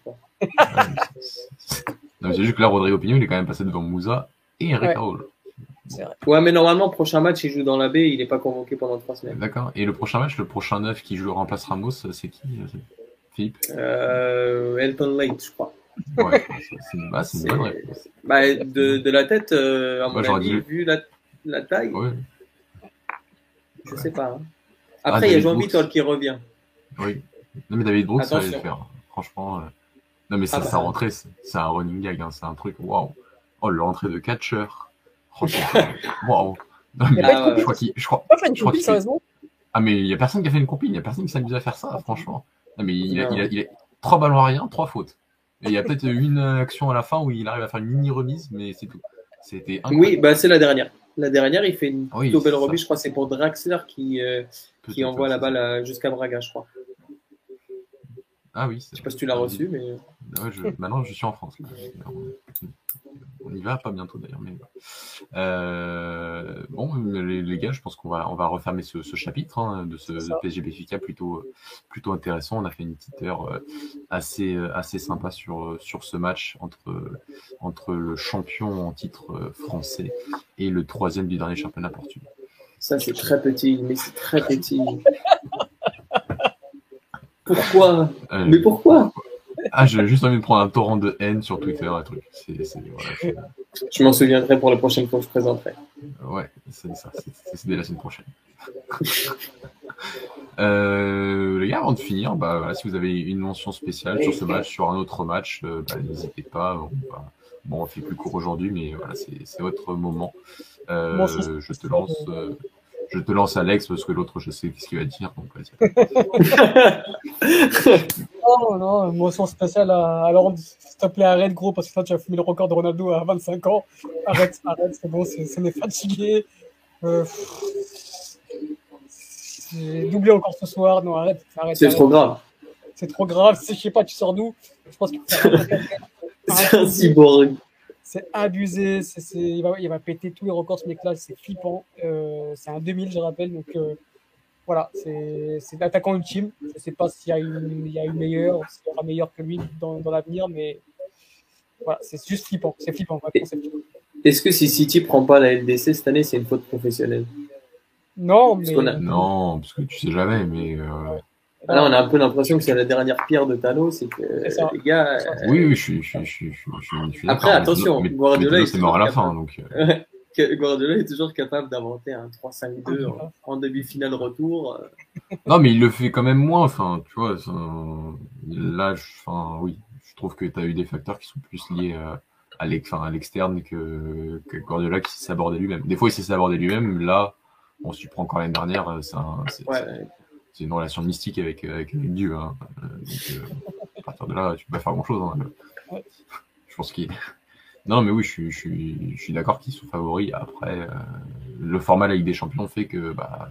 non, c'est juste que là, Rodrigo Pignon, il est quand même passé devant Moussa et Eric ouais. Raoul. Ouais, mais normalement, prochain match, il joue dans la baie, il n'est pas convoqué pendant trois semaines. D'accord. Et le prochain match, le prochain neuf qui joue remplace Ramos, c'est qui Philippe? Euh, Elton Late, je crois. Ouais, c'est une, bah, une bonne réponse. Bah, de, de la tête, euh, à mon avis, dit... vu la, la taille. Ouais. Je ouais. sais pas. Hein. Après, ah, il y a Jean Vitor qui revient. Oui. Non, mais David Brooks, ça allait le faire. Franchement. Euh... Non, mais ça, ah, bah, sa rentrée, c'est un running gag. Hein. C'est un truc, waouh. Oh, le rentrée de catcher. Waouh. Non, mais ah, je crois qu'il. Je crois, je crois sérieusement Ah, mais il n'y a personne qui a fait une compil. Il n'y a personne qui s'amuse à faire ça, franchement. Non, mais il a, il a, il a trois ballons à rien, trois fautes. Et il y a peut-être une action à la fin où il arrive à faire une mini remise, mais c'est tout. C'était Oui, bah, c'est la dernière. La dernière, il fait une oui, belle remise, je crois, c'est pour Draxler qui, euh, qui envoie la balle jusqu'à Braga, je crois. Ah oui. Je sais pas si tu l'as reçu, mais. Ouais, je... Maintenant, je suis en France. Là. On y va, pas bientôt d'ailleurs. Mais... Euh... Bon, les, les, gars, je pense qu'on va, on va refermer ce, ce chapitre hein, de ce Benfica plutôt, plutôt intéressant. On a fait une petite heure euh, assez, assez sympa sur, sur ce match entre, entre le champion en titre français et le troisième du dernier championnat portugais. Ça, c'est très petit, mais c'est très petit. [laughs] Pourquoi? Euh, Mais pourquoi? Ah, j'ai juste envie de prendre un torrent de haine sur Twitter, un truc. C'est, c'est, voilà, je... m'en souviendrai pour la prochaine fois que je présenterai. Ouais, c'est ça. C'est, dès la semaine prochaine. [laughs] euh, les gars, avant de finir, bah, voilà, si vous avez une mention spéciale sur ce match, sur un autre match, euh, bah, n'hésitez pas. Bon, bah, bon, on fait plus court aujourd'hui, mais voilà, c'est, c'est votre moment. Euh, je te lance. Je te lance Alex parce que l'autre, je sais ce qu'il va dire. Donc, [laughs] non, non, motion spéciale à, à Lord. S'il te plaît, arrête, gros, parce que là, tu as fumé le record de Ronaldo à 25 ans. Arrête, arrête, c'est bon, c'est, c'est fatigué. Euh, j'ai doublé encore ce soir. Non, arrête, arrête. C'est trop grave. C'est trop grave. Si je sais pas, tu sors d'où? Je pense que [laughs] c'est un cyborg. C'est abusé. il, va, il, va, péter tous les records ce mec-là. C'est flippant. Euh, c'est un 2000, je rappelle. Donc euh, voilà, c'est l'attaquant ultime. Je ne sais pas s'il y, a une, y a une meilleure, s'il y aura meilleur que lui dans, dans l'avenir, mais voilà, c'est juste flippant. C'est flippant. Est-ce que si City prend pas la LDC cette année, c'est une faute professionnelle? Non, mais. Non, parce que tu sais jamais, mais. Euh, Là, on a un peu l'impression que c'est la dernière pierre de Thanos, c'est que les gars. Oui, oui, je suis, je, je, je, Après, attention, Guardiola c'est mort à la fin, donc. Euh. [laughs] Guardiola est toujours capable d'inventer un 3-5-2 en, demi-finale retour. [laughs] non, mais il le fait quand même moins. Enfin, tu vois, là, enfin, oui, je trouve que tu as eu des facteurs qui sont plus liés euh, à l'externe que, que Guardiola qui s'est abordé lui-même. Des fois, il s'est abordé lui-même. Là, on se prend encore l'année dernière, euh, c'est ouais c'est une relation mystique avec, euh, avec, Dieu. Hein. Euh, donc, euh, à partir de là, tu peux pas faire grand chose. Hein. [laughs] Je pense qu'il. [laughs] Non, mais oui, je suis, je suis, je suis d'accord qu'ils sont favoris. Après, le format de la Ligue des Champions fait que bah,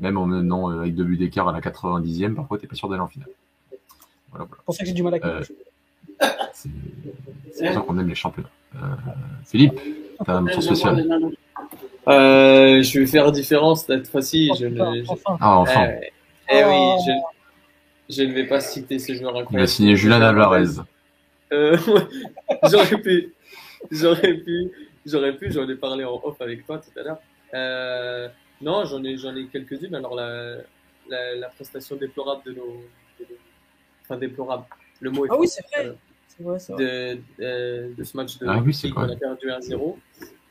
même en menant avec deux buts d'écart à la 90e, parfois, tu n'es pas sûr d'aller en finale. Voilà, voilà. C'est pour ça que j'ai du mal à C'est pour ça qu'on aime les championnats. Philippe, tu as un mention spécial Je vais faire différence cette fois-ci. Je ne... Ah, enfin. Eh oui, oh. je, je, ne vais pas citer ce joueur incroyable. Il a signé Julian Alvarez. Euh, [laughs] j'aurais pu, j'aurais pu, j'aurais pu, j'en ai parlé en off avec toi tout à l'heure. Euh, non, j'en ai, j'en ai quelques-unes. Alors la, la, la, prestation déplorable de nos, enfin déplorable. Le mot est ah oui, c'est vrai. Euh, vrai, de, euh, de, ce match de ah, oui, qu'on a perdu 1-0.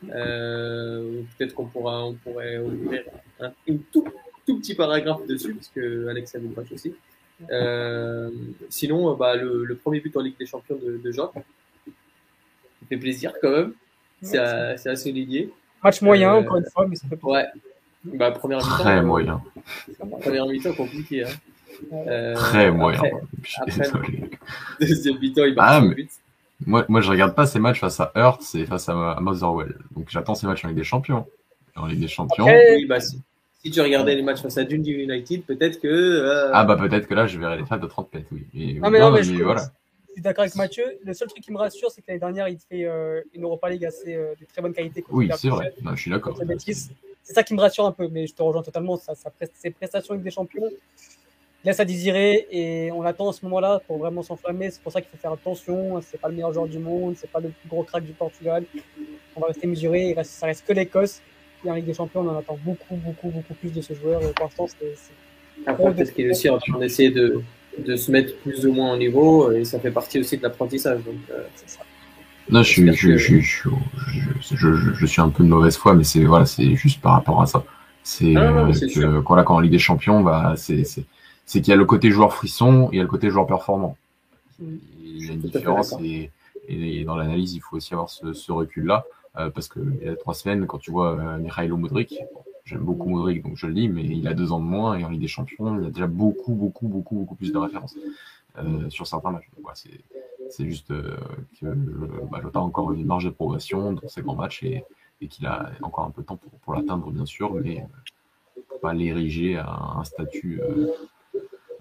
Euh, peut-être qu'on pourra, on pourrait ouvrir un, une toute tout petit paragraphe dessus, parce que Alex a le aussi. Euh, sinon, euh, bah, le, le, premier but en Ligue des Champions de, de Jean, ça fait plaisir quand même. C'est assez lié. Match moyen, euh, encore une fois, mais ça fait plaisir. Ouais. Bah, première. Très moyen. Première mi-temps compliqué. Hein. Euh, Très moyen. Après, deuxième mi-temps, il marque ah, but. Moi, moi, je regarde pas ces matchs face à Hurts et face à, Motherwell. Donc, j'attends ces matchs en Ligue des Champions. En Ligue des Champions. oui, bah, si si tu regardais les matchs face à Dundee United, peut-être que. Euh, ah bah peut-être que là, je verrai les fans de 30 mètres, oui. Et, non, mais non, mais, je, voilà. je suis d'accord avec Mathieu. Le seul truc qui me rassure, c'est que l'année dernière, il fait euh, une Europa League assez euh, de très bonne qualité. Oui, c'est vrai. je suis d'accord. C'est ça qui me rassure un peu, mais je te rejoins totalement. Ça, ça, ses prestations avec des champions laisse à désirer et on attend à ce moment-là pour vraiment s'enflammer. C'est pour ça qu'il faut faire attention. C'est pas le meilleur joueur du monde, c'est pas le plus gros crack du Portugal. On va rester mesuré. ça reste que l'Écosse en Ligue des Champions, on en attend beaucoup, beaucoup, beaucoup plus de ce joueur. Pour l'instant, c'est. Après, peut-ce qu'il est aussi en train d'essayer de, de, se mettre plus ou moins au niveau, et ça fait partie aussi de l'apprentissage. Donc, euh, c'est ça. Non, je suis, je, je, je, je, suis un peu de mauvaise foi, mais c'est voilà, c'est juste par rapport à ça. C'est ah, euh, que quand, là, quand en Ligue des Champions, bah, c'est qu'il y a le côté joueur frisson et il y a le côté joueur performant. Il y a une différence et, et, dans l'analyse, il faut aussi avoir ce, ce recul-là. Euh, parce qu'il y a trois semaines, quand tu vois euh, Mikhailo Modric, j'aime beaucoup Modric, donc je le dis, mais il a deux ans de moins et en Ligue des Champions, il a déjà beaucoup, beaucoup, beaucoup, beaucoup plus de références euh, sur certains matchs. c'est juste que bah, Jota a encore une marge de progression dans ses grands matchs et, qu'il a encore un peu de temps pour, l'atteindre, bien sûr, mais pas l'ériger à un statut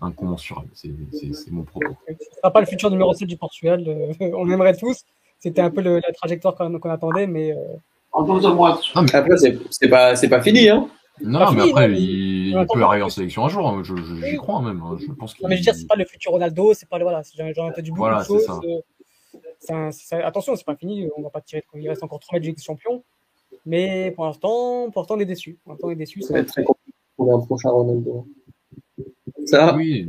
incommensurable. C'est mon propos. Ce ne sera pas le futur numéro 7 du Portugal, [laughs] on aimerait tous, c'était un peu le, la trajectoire qu'on attendait, mais. Euh... En 12 mois. Non, mais... Après, c'est pas, pas fini, hein. Non, mais après, il, il peut arriver en sélection un jour. Hein. Je, je, j'y crois même. Hein. Je pense non, mais je veux dire, c'est pas le futur Ronaldo. C'est pas le voilà. J'en ai entendu beaucoup voilà, de choses. C'est un, c'est, attention, c'est pas fini. On va pas tirer. Il reste encore 3 matchs de champion. Mais pour l'instant, pour l'instant, on est déçu. Pour l'instant, on est déçu. Ça va être très compliqué pour un prochain Ronaldo. Ça. Oui.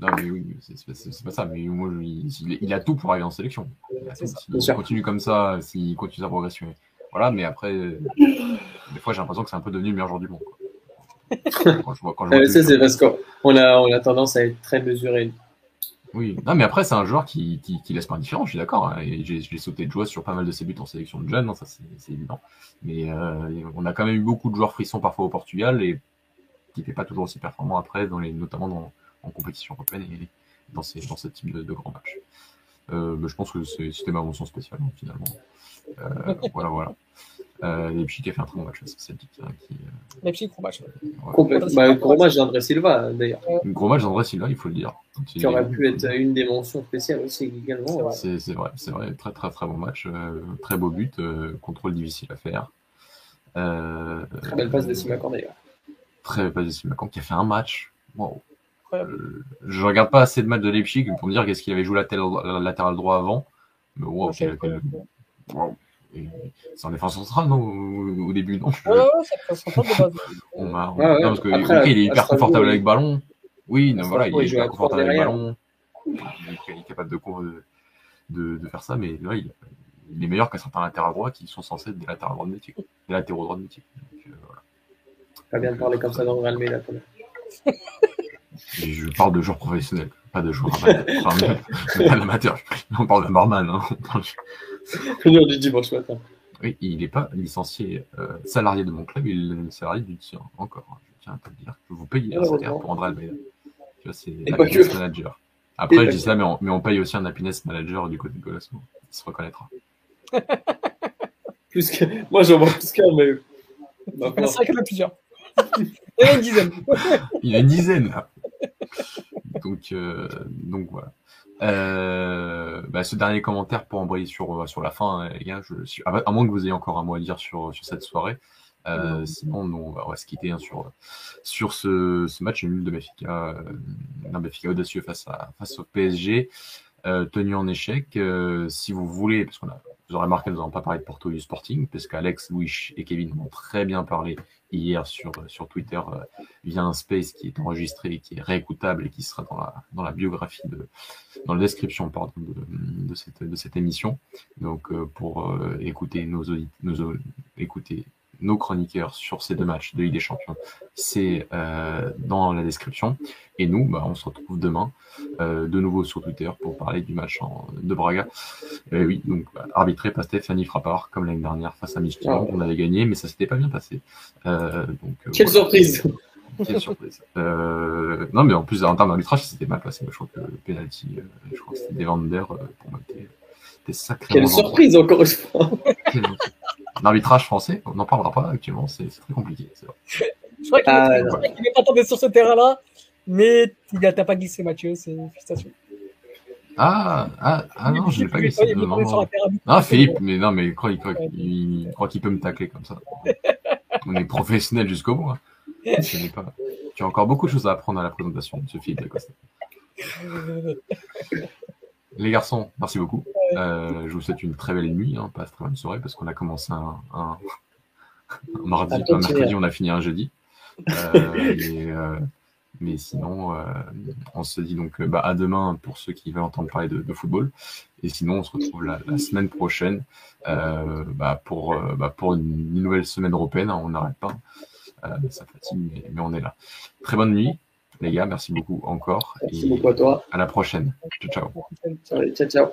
Non, mais oui, c'est pas ça. Mais moi, il, il, a tout pour arriver en sélection. S'il continue comme ça, s'il continue sa progression. Voilà, mais après, des fois, j'ai l'impression que c'est un peu devenu le meilleur joueur du monde. [laughs] quand je vois, quand je vois ça, c'est parce qu'on a, on a tendance à être très mesuré. Oui, non, mais après, c'est un joueur qui, qui, qui laisse pas indifférent, je suis d'accord. Hein, et j'ai sauté de joie sur pas mal de ses buts en sélection de jeunes, hein, ça c'est évident. Mais euh, on a quand même eu beaucoup de joueurs frissons parfois au Portugal et qui n'étaient pas toujours aussi performants après, dans les, notamment dans, en compétition européenne et dans, ces, dans ce type de, de grands matchs. Euh, je pense que c'était ma mention spéciale, finalement. Euh, voilà, voilà. Euh, Leipzig a fait un très bon match face à Celtic. Hein, qui, euh, Leipzig, gros match. Complètement. Bah, gros match d'André Silva, d'ailleurs. Gros match d'André Silva, il faut le dire. Qui aurait pu être une des mentions spéciales aussi également. C'est vrai, c'est vrai. Très, très, très bon match. Euh, très beau but. Euh, contrôle difficile à faire. Euh, très belle passe de Simacan, d'ailleurs. Très belle passe de Simacan qui a fait un match. Wow. Euh, je regarde pas assez de matchs de Leipzig pour me dire qu'est-ce qu'il avait joué latéral, latéral droit avant. Mais wow, okay, okay, wow. C'est en défense centrale, non au, début, non Ouais, ouais, c'est de base. [laughs] on a, ouais, ouais. Non, parce que, Après, okay, il est hyper confortable avec ballon. Oui, non, voilà, il est hyper confortable avec ballon. Il est capable de, de, de faire ça, mais là, il, il est meilleur qu'un certain latéral droit qui sont censés être des latérales droits de métier. Des latéraux droits de métier. Donc, euh, voilà. Pas bien de parler comme ça dans le Real [laughs] Je parle de joueurs professionnels, pas de joueurs amateurs. [laughs] On parle de Morman. Hein. Du dimanche matin. Oui, il n'est pas licencié euh, salarié de mon club, il est salarié du tien, encore. Hein. Je tiens à te le dire. Je vous paye un salaire pour André Almeida. Tu vois, c'est happiness manager. Après, je dis ça, mais on, mais on, paye aussi un happiness manager du côté de Golasmo. Il se reconnaîtra. plus que... Moi, j'en vois plus qu'un, mais. C'est vrai qu'il y en a plusieurs. Il y en a une dizaine. Il y a une dizaine, là. [laughs] Donc, euh, donc voilà. Euh, bah, ce dernier commentaire pour envoyer sur, sur la fin, les gars, je, à moins que vous ayez encore un mot à dire sur, sur cette soirée. Euh, sinon, on va, on va se quitter hein, sur, sur ce, ce match nul de Benfica, euh, d'un Benfica audacieux face, à, face au PSG, euh, tenu en échec. Euh, si vous voulez, parce qu'on a, vous aurez remarqué, nous n'avons pas parlé de Porto du Sporting, parce qu'Alex, Wish et Kevin m'ont très bien parlé hier sur, sur Twitter euh, via un space qui est enregistré, qui est réécoutable et qui sera dans la, biographie, de, dans la description de, cette, émission. Donc euh, pour euh, écouter nos, nos écouter nos chroniqueurs sur ces deux matchs de Ligue des Champions, c'est euh, dans la description. Et nous, bah, on se retrouve demain euh, de nouveau sur Twitter pour parler du match en, de Braga. Et oui, donc bah, arbitré par Stéphanie Frappard, comme l'année dernière face à Michelin, on avait gagné, mais ça s'était pas bien passé. Euh, donc, Quelle voilà. surprise [laughs] Quelle surprise. Euh, non, mais en plus, en termes d'arbitrage, c'était mal passé. Je crois que le penalty, euh, je crois que c'était Devander, euh, pour sacrément. Quelle surprise, encore une fois L'arbitrage français, on n'en parlera pas actuellement, c'est très compliqué. Vrai. Je crois qu'il ah, n'est pas tombé sur ce terrain-là, mais il n'a pas glissé Mathieu, c'est une félicitations. Ah, ah, ah non, je ne l'ai pas glissé. Non, non, non. Ah, Philippe, mais non, mais il croit, il croit, il, il croit qu'il peut me tacler comme ça. On est professionnel jusqu'au bout. Hein. Pas... Tu as encore beaucoup de choses à apprendre à la présentation, M. Philippe Dacosta. [laughs] Les garçons, merci beaucoup. Euh, je vous souhaite une très belle nuit, hein, pas très bonne soirée, parce qu'on a commencé un, un, un mardi, un mercredi, on a fini un jeudi. Euh, et, euh, mais sinon, euh, on se dit donc bah, à demain pour ceux qui veulent entendre parler de, de football. Et sinon, on se retrouve la, la semaine prochaine euh, bah, pour, bah, pour une nouvelle semaine européenne. Hein, on n'arrête pas. ça fatigue, mais, mais on est là. Très bonne nuit. Les gars, merci beaucoup encore. Merci beaucoup à toi. À la prochaine. Ciao, ciao. Ciao, ciao.